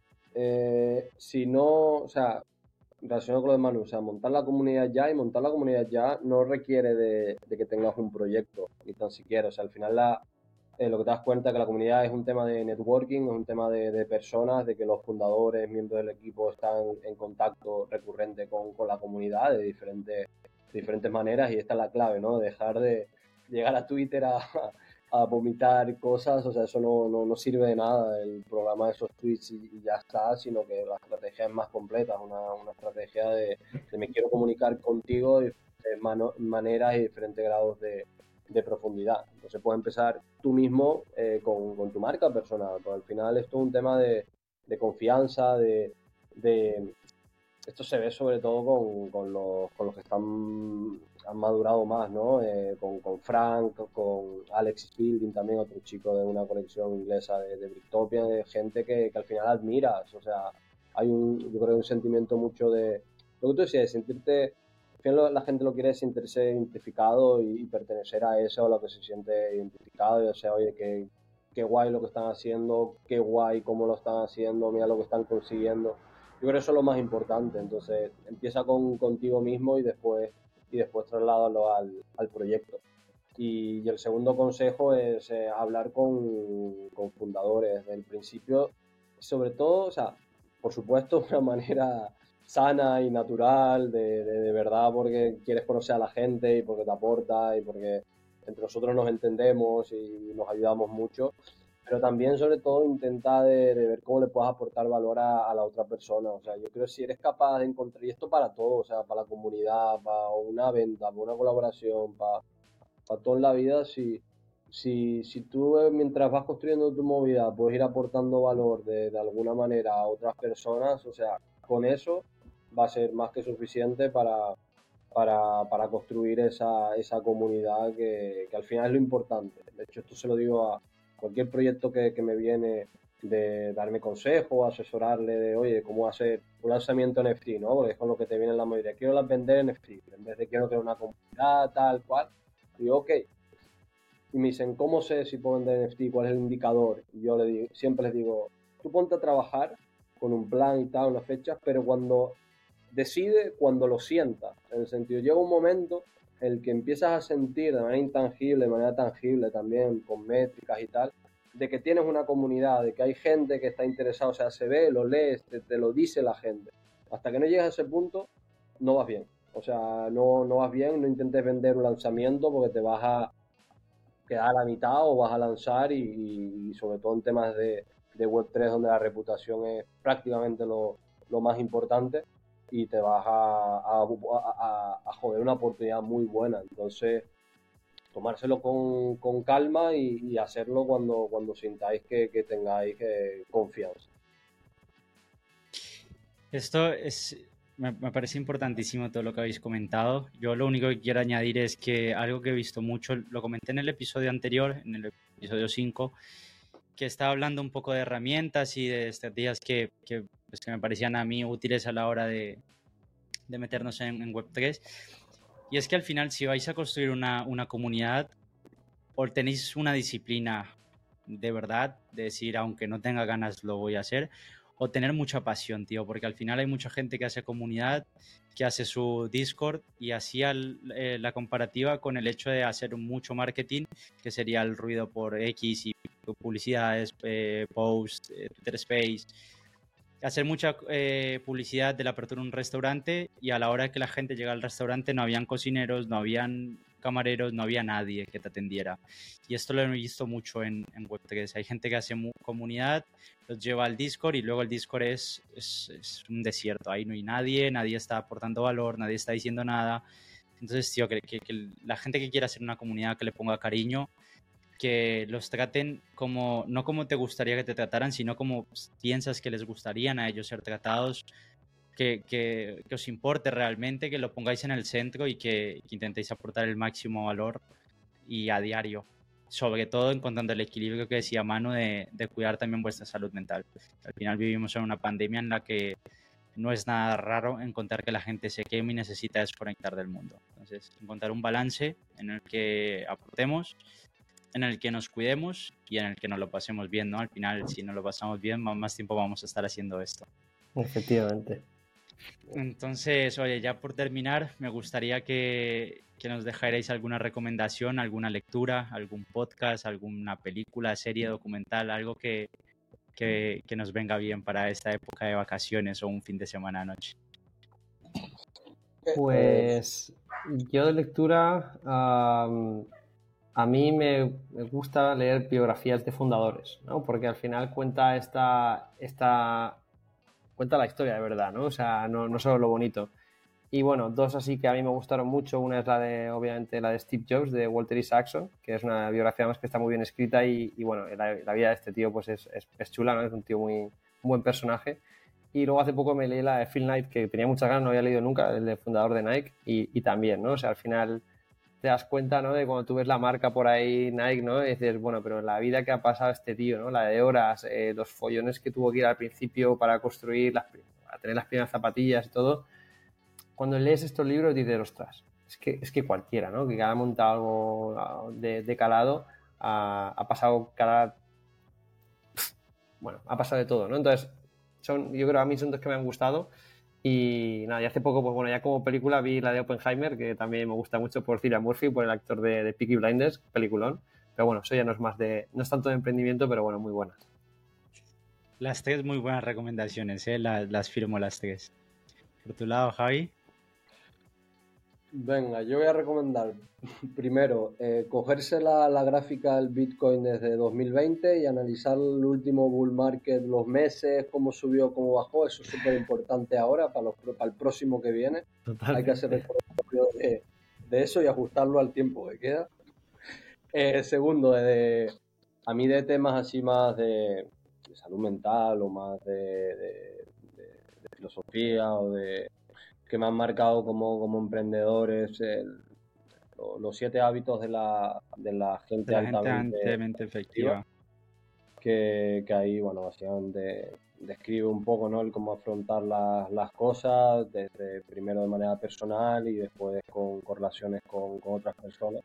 C: si no, o sea, relacionado con lo de Manu, o sea, montar la comunidad ya y montar la comunidad ya no requiere de, de que tengas un proyecto, ni tan siquiera, o sea, al final la, eh, lo que te das cuenta es que la comunidad es un tema de networking, es un tema de, personas, de que los fundadores, miembros del equipo están en contacto recurrente con, con la comunidad de diferentes, diferentes maneras y esta es la clave, ¿no? Dejar de llegar a Twitter a, a vomitar cosas, o sea, eso no, no, no, sirve de nada, el programa de esos tweets y, ya está, sino que la estrategia es más completa, una, una estrategia de, me quiero comunicar contigo de, maneras y diferentes grados de, de profundidad. Entonces puedes empezar tú mismo eh, con, con, tu marca personal, porque al final esto es un tema de, de confianza, de, de, Esto se ve sobre todo con, con, los, con los que están han madurado más, ¿no? Eh, con, con, Frank, con Alex Fielding también, otro chico de una colección inglesa de, de Bricktopia, de gente que, que, al final admiras, o sea, hay un, yo creo, un sentimiento mucho de, lo que tú decías, de sentirte la gente lo quiere sentirse identificado y, pertenecer a eso, o lo que se siente identificado, y o sea, oye, qué, qué guay lo que están haciendo, qué guay cómo lo están haciendo, mira lo que están consiguiendo. Yo creo que eso es lo más importante, entonces empieza con, contigo mismo y después, y después trasládalo al, al proyecto. Y, el segundo consejo es eh, hablar con, con fundadores del principio, sobre todo, o sea, por supuesto, de una manera sana y natural, de, de, verdad porque quieres conocer a la gente y porque te aporta y porque entre nosotros nos entendemos y nos ayudamos mucho, pero también sobre todo intenta de, de ver cómo le puedes aportar valor a, a, la otra persona. O sea, yo creo que si eres capaz de encontrar, y esto para todo, o sea, para la comunidad, para una venta, para una colaboración, para, para todo en la vida, si, si, si tú eh, mientras vas construyendo tu movida puedes ir aportando valor de, de alguna manera a otras personas, o sea, con eso va a ser más que suficiente para, para, para construir esa, esa comunidad que, que, al final es lo importante. De hecho, esto se lo digo a cualquier proyecto que, que me viene de darme consejos, asesorarle de, oye, cómo hacer un lanzamiento NFT, ¿no? Porque es con lo que te viene en la mayoría. Quiero las vender NFT, en vez de quiero crear una comunidad, tal cual. Y digo, ok. Y me dicen, ¿cómo sé si puedo vender NFT? ¿Cuál es el indicador? Y yo le digo, siempre les digo, tú ponte a trabajar con un plan y tal, unas fechas, pero cuando decide cuando lo sienta. En el sentido, llega un momento en el que empiezas a sentir de manera intangible, de manera tangible también, con métricas y tal, de que tienes una comunidad, de que hay gente que está interesada, o sea, se ve, lo lees, te, lo dice la gente. Hasta que no llegas a ese punto, no vas bien. O sea, no, no vas bien, no intentes vender un lanzamiento porque te vas a quedar a la mitad o vas a lanzar y, sobre todo en temas de, de Web3 donde la reputación es prácticamente lo más importante y te vas a, a, joder una oportunidad muy buena. Entonces, tomárselo con, con calma y, y, hacerlo cuando, cuando sintáis que, que tengáis eh, confianza.
B: Esto es, me, me, parece importantísimo todo lo que habéis comentado. Yo lo único que quiero añadir es que algo que he visto mucho, lo comenté en el episodio anterior, en el episodio 5, que estaba hablando un poco de herramientas y de estrategias que, que pues, que me parecían a mí útiles a la hora de, de meternos en, en, Web3. Y es que al final, si vais a construir una, una comunidad, o tenéis una disciplina de verdad, de decir, aunque no tenga ganas, lo voy a hacer, o tener mucha pasión, tío, porque al final hay mucha gente que hace comunidad, que hace su Discord y hacía eh, la comparativa con el hecho de hacer mucho marketing, que sería el ruido por X y publicidades, eh, posts, eh, Twitter Space, hacer mucha eh, publicidad de la apertura de un restaurante y a la hora que la gente llega al restaurante no habían cocineros, no habían camareros, no había nadie que te atendiera. Y esto lo he visto mucho en, en Web3. Hay gente que hace comunidad, los lleva al Discord y luego el Discord es, es, un desierto. Ahí no hay nadie, nadie está aportando valor, nadie está diciendo nada. Entonces, tío, que, que, que la gente que quiera hacer una comunidad que le ponga cariño, que los traten como, no como te gustaría que te trataran, sino como piensas que les gustarían a ellos ser tratados, que, que, que os importe realmente, que lo pongáis en el centro y que, intentéis aportar el máximo valor y a diario. Sobre todo encontrando el equilibrio que decía Manu de, de cuidar también vuestra salud mental. Al final vivimos en una pandemia en la que no es nada raro encontrar que la gente se queme y necesita desconectar del mundo. Entonces, encontrar un balance en el que aportemos en el que nos cuidemos y en el que nos lo pasemos bien, ¿no? Al final, si nos lo pasamos bien, más tiempo vamos a estar haciendo esto.
A: Efectivamente.
B: Entonces, oye, ya por terminar, me gustaría que, que nos dejarais alguna recomendación, alguna lectura, algún podcast, alguna película, serie, documental, algo que, que, nos venga bien para esta época de vacaciones o un fin de semana noche.
A: Pues yo de lectura, a mí me, gusta leer biografías de fundadores, ¿no? Porque al final cuenta esta, esta cuenta la historia de verdad, ¿no? O sea, no, no, solo lo bonito. Y bueno, dos así que a mí me gustaron mucho. Una es la de, obviamente, la de Steve Jobs, de Walter Isaacson, que es una biografía más que está muy bien escrita y, y bueno, la, la, vida de este tío pues es, es, es, chula, ¿no? Es un tío muy un buen personaje. Y luego hace poco me leí la de Phil Knight, que tenía muchas ganas, no había leído nunca, el de fundador de Nike, y, y también, ¿no? O sea, al final te das cuenta, ¿no? De cuando tú ves la marca por ahí, Nike, ¿no? Y dices, bueno, pero la vida que ha pasado este tío, ¿no? La de horas, eh, los follones que tuvo que ir al principio para construir, las, para tener las primeras zapatillas y todo. Cuando lees estos libros dices, ostras, es que, es que cualquiera, ¿no? Que ha montado algo ah, de, de calado ha, ha, pasado cada... Bueno, ha pasado de todo, ¿no? Entonces, son, yo creo a mí son dos que me han gustado y nada, y hace poco, pues bueno, ya como película vi la de Oppenheimer, que también me gusta mucho por Cillian Murphy, por el actor de, de Peaky Blinders, peliculón. Pero bueno, eso ya no es más de, no es tanto de emprendimiento, pero bueno, muy buena.
B: Las tres muy buenas recomendaciones, ¿eh? las, las firmo las tres. Por tu lado, Javi.
C: Venga, yo voy a recomendar primero eh, cogerse la, la, gráfica del Bitcoin desde 2020 y analizar el último bull market, los meses, cómo subió, cómo bajó. Eso es súper importante ahora para, los, para el próximo que viene. Totalmente. Hay que hacer el de, de, eso y ajustarlo al tiempo que queda. Eh, segundo, de, a mí de temas así más de, de salud mental o más de, de filosofía o de que me han marcado como, como emprendedores, el, los siete hábitos de la, de la gente,
B: de la altamente, gente efectiva.
C: Que, que, ahí, bueno, básicamente describe un poco ¿no? el cómo afrontar la, las cosas, desde primero de manera personal y después con correlaciones con, con, otras personas.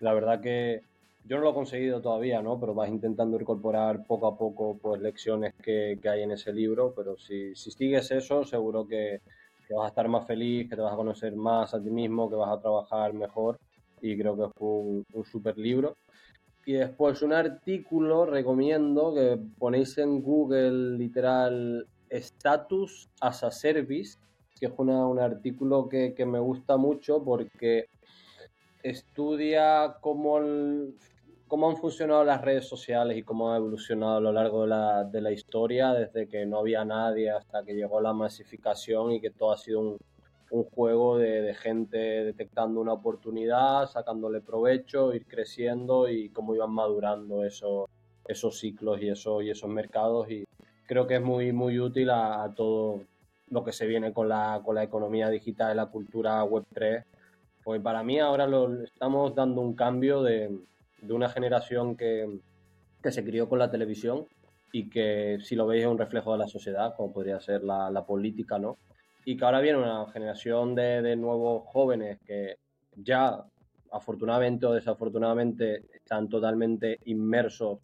C: La verdad que yo no lo he conseguido todavía, ¿no? Pero vas intentando incorporar poco a poco pues lecciones que, que hay en ese libro, pero si, si sigues eso, seguro que, que vas a estar más feliz, que te vas a conocer más a ti mismo, que vas a trabajar mejor y creo que fue un, super libro. Y después un artículo, recomiendo que ponéis en Google literal Status as a Service, que es un artículo que, que, me gusta mucho porque estudia cómo el, cómo han funcionado las redes sociales y cómo ha evolucionado a lo largo de la, de la, historia, desde que no había nadie hasta que llegó la masificación y que todo ha sido un, un juego de, de, gente detectando una oportunidad, sacándole provecho, ir creciendo y cómo iban madurando eso, esos ciclos y, eso, y esos mercados. Y creo que es muy, muy útil a, a todo lo que se viene con la, con la economía digital y la cultura Web3. Pues para mí ahora lo, estamos dando un cambio de, de una generación que, que, se crió con la televisión y que si lo veis es un reflejo de la sociedad, como podría ser la, política, ¿no? Y que ahora viene una generación de, de, nuevos jóvenes que ya, afortunadamente o desafortunadamente, están totalmente inmersos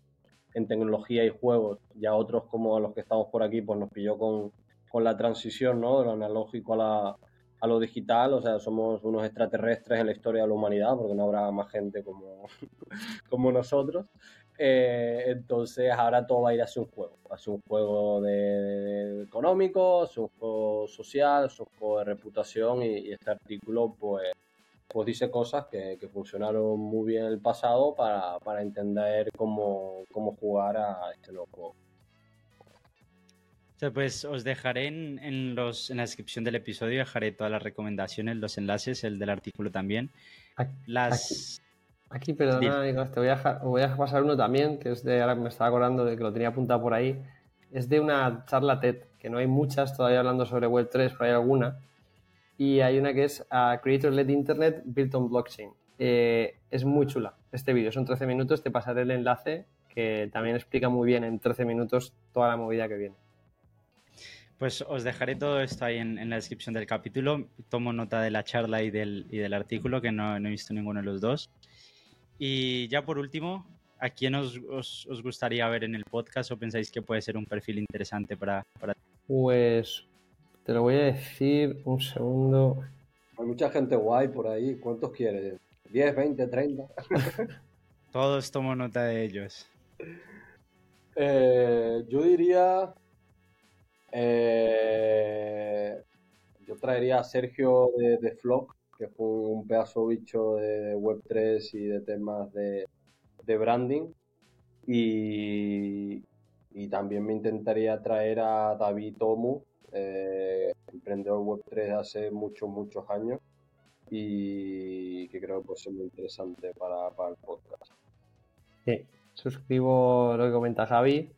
C: en tecnología y juegos. Ya otros como los que estamos por aquí, pues nos pilló con, con la transición, ¿no? De lo analógico a la, a lo digital, o sea, somos unos extraterrestres en la historia de la humanidad, porque no habrá más gente como, como nosotros. Eh, entonces ahora todo va a ir hacia un juego, hacia un juego de, económico, hacia un juego social, hacia un juego de reputación y, este artículo pues, pues dice cosas que, funcionaron muy bien en el pasado para, para entender cómo, cómo jugar a este nuevo juego
B: pues os dejaré en, los, en la descripción del episodio, dejaré todas las recomendaciones, los enlaces, el del artículo también.
A: Las... Aquí, perdona, te voy a, voy a pasar uno también, que es de, ahora me estaba acordando de que lo tenía apuntado por ahí, es de una charla TED, que no hay muchas todavía hablando sobre Web3, pero hay alguna. Y hay una que es a Creator-Led Internet Built on Blockchain. Eh, es muy chula este vídeo, son 13 minutos, te pasaré el enlace que también explica muy bien en 13 minutos toda la movida que viene.
B: Pues os dejaré todo esto ahí en, la descripción del capítulo. Tomo nota de la charla y del, y del artículo, que no, he visto ninguno de los dos. Y ya por último, ¿a quién os, os, gustaría ver en el podcast o pensáis que puede ser un perfil interesante para, para...
A: Pues te lo voy a decir un segundo.
C: Hay mucha gente guay por ahí. ¿Cuántos quieres? ¿10, 20, 30?
B: Todos tomo nota de ellos.
C: Eh, yo diría eh, yo traería a Sergio de, de Flock, que fue un pedazo bicho de Web3 y de temas de, branding. Y, también me intentaría traer a David Tomu, eh, emprendedor Web3 hace muchos, muchos años y que creo que puede ser muy interesante para, para el podcast.
A: Sí, suscribo lo que comenta Javi.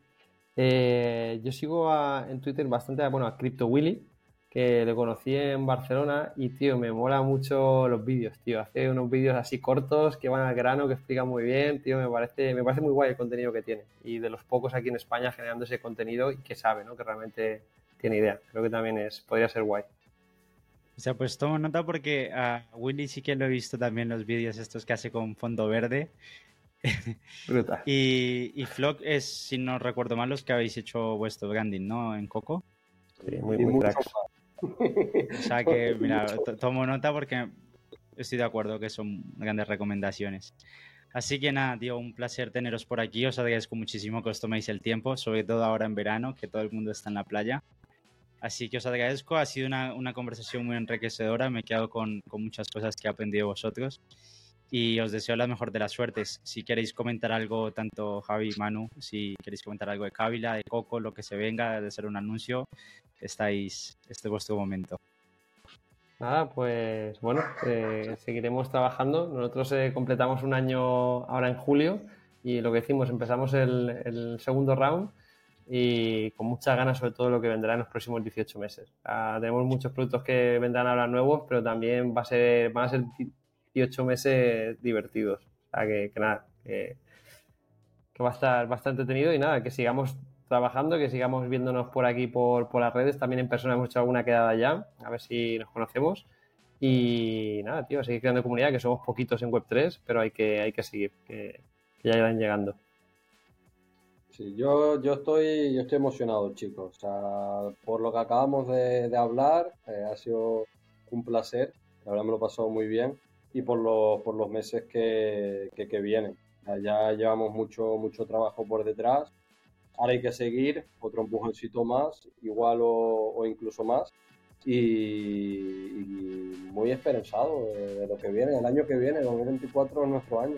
A: Eh, yo sigo en Twitter bastante bueno, a Crypto Willy, que lo conocí en Barcelona y, tío, me mola mucho los vídeos, tío. Hace unos vídeos así cortos que van al grano, que explican muy bien, tío. Me parece, me parece muy guay el contenido que tiene. Y de los pocos aquí en España generando ese contenido y que sabe, ¿no? Que realmente tiene idea. Creo que también es, podría ser guay.
B: O sea, pues tomo nota porque a Willy sí que lo he visto también los vídeos estos que hace con fondo verde y, y Flock es, si no recuerdo mal, los que habéis hecho vuestro branding, ¿no? En Coco.
A: Sí, muy, muy
B: O sea que, mira, tomo nota porque estoy de acuerdo que son grandes recomendaciones. Así que nada, tío, un placer teneros por aquí. Os agradezco muchísimo que os toméis el tiempo, sobre todo ahora en verano, que todo el mundo está en la playa. Así que os agradezco, ha sido una, una conversación muy enriquecedora, me he quedado con, con muchas cosas que he aprendido vosotros y os deseo la mejor de las suertes. Si queréis comentar algo, tanto Javi Manu, si queréis comentar algo de Cávila, de Coco, lo que se venga, de hacer un anuncio, estáis, este es vuestro momento.
A: Nada, pues bueno, eh, seguiremos trabajando. Nosotros eh, completamos un año ahora en julio y lo que decimos, empezamos el, el, segundo round y con muchas ganas sobre todo lo que vendrá en los próximos 18 meses. tenemos muchos productos que vendrán ahora nuevos, pero también va a ser, van a ser ocho meses divertidos. O sea, que, nada, que, va a estar bastante tenido y nada, que sigamos trabajando, que sigamos viéndonos por aquí, por, las redes. También en persona hemos hecho alguna quedada ya, a ver si nos conocemos. Y nada, tío, seguir creando comunidad, que somos poquitos en Web3, pero hay que, hay que seguir, que, ya irán llegando.
C: Sí, yo, yo, estoy, yo estoy emocionado, chicos. O sea, por lo que acabamos de, hablar, eh, ha sido un placer. La me lo he pasado muy bien y por los, por los meses que, que, vienen. Ya llevamos mucho, mucho trabajo por detrás. Ahora hay que seguir otro empujoncito más, igual o, incluso más. Y, muy esperanzado de, lo que viene. El año que viene, 2024, es nuestro año.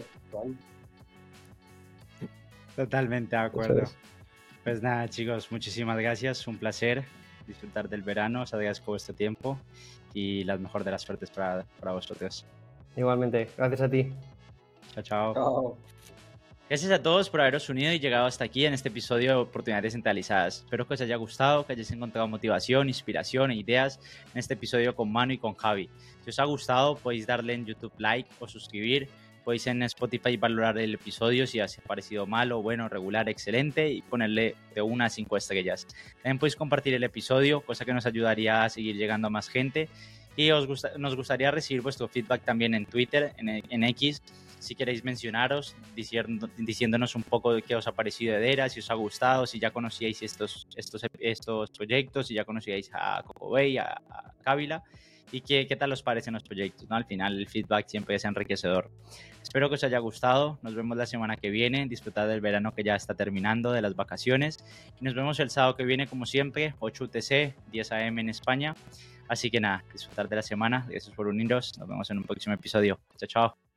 B: Totalmente de acuerdo. Pues nada, chicos, muchísimas gracias. Un placer disfrutar del verano. Os agradezco vuestro tiempo y las mejor de las suertes para, para vosotros.
A: Igualmente, gracias a ti.
B: Chao, chao. Gracias a todos por haberos unido y llegado hasta aquí en este episodio de Oportunidades Centralizadas. Espero que os haya gustado, que hayáis encontrado motivación, inspiración e ideas en este episodio con Manu y con Javi. Si os ha gustado, podéis darle en YouTube like o suscribir. Podéis en Spotify valorar el episodio si os ha parecido malo, bueno, regular, excelente y ponerle de una a cinco estrellas. También podéis compartir el episodio, cosa que nos ayudaría a seguir llegando a más gente y os nos gustaría recibir vuestro feedback también en Twitter, en, X, si queréis mencionaros, diciéndonos un poco de qué os ha parecido Edera, si os ha gustado, si ya conocíais estos, estos, estos proyectos, si ya conocíais a Cocobay, a, a Cávila y qué, qué tal os parecen los proyectos. ¿no? Al final el feedback siempre es enriquecedor. Espero que os haya gustado. Nos vemos la semana que viene. Disfrutad del verano que ya está terminando, de las vacaciones. Y nos vemos el sábado que viene, como siempre, 8 UTC, 10 AM en España. Así que nada, disfrutar de la semana. Gracias por uniros. Nos vemos en un próximo episodio. Chao, chao.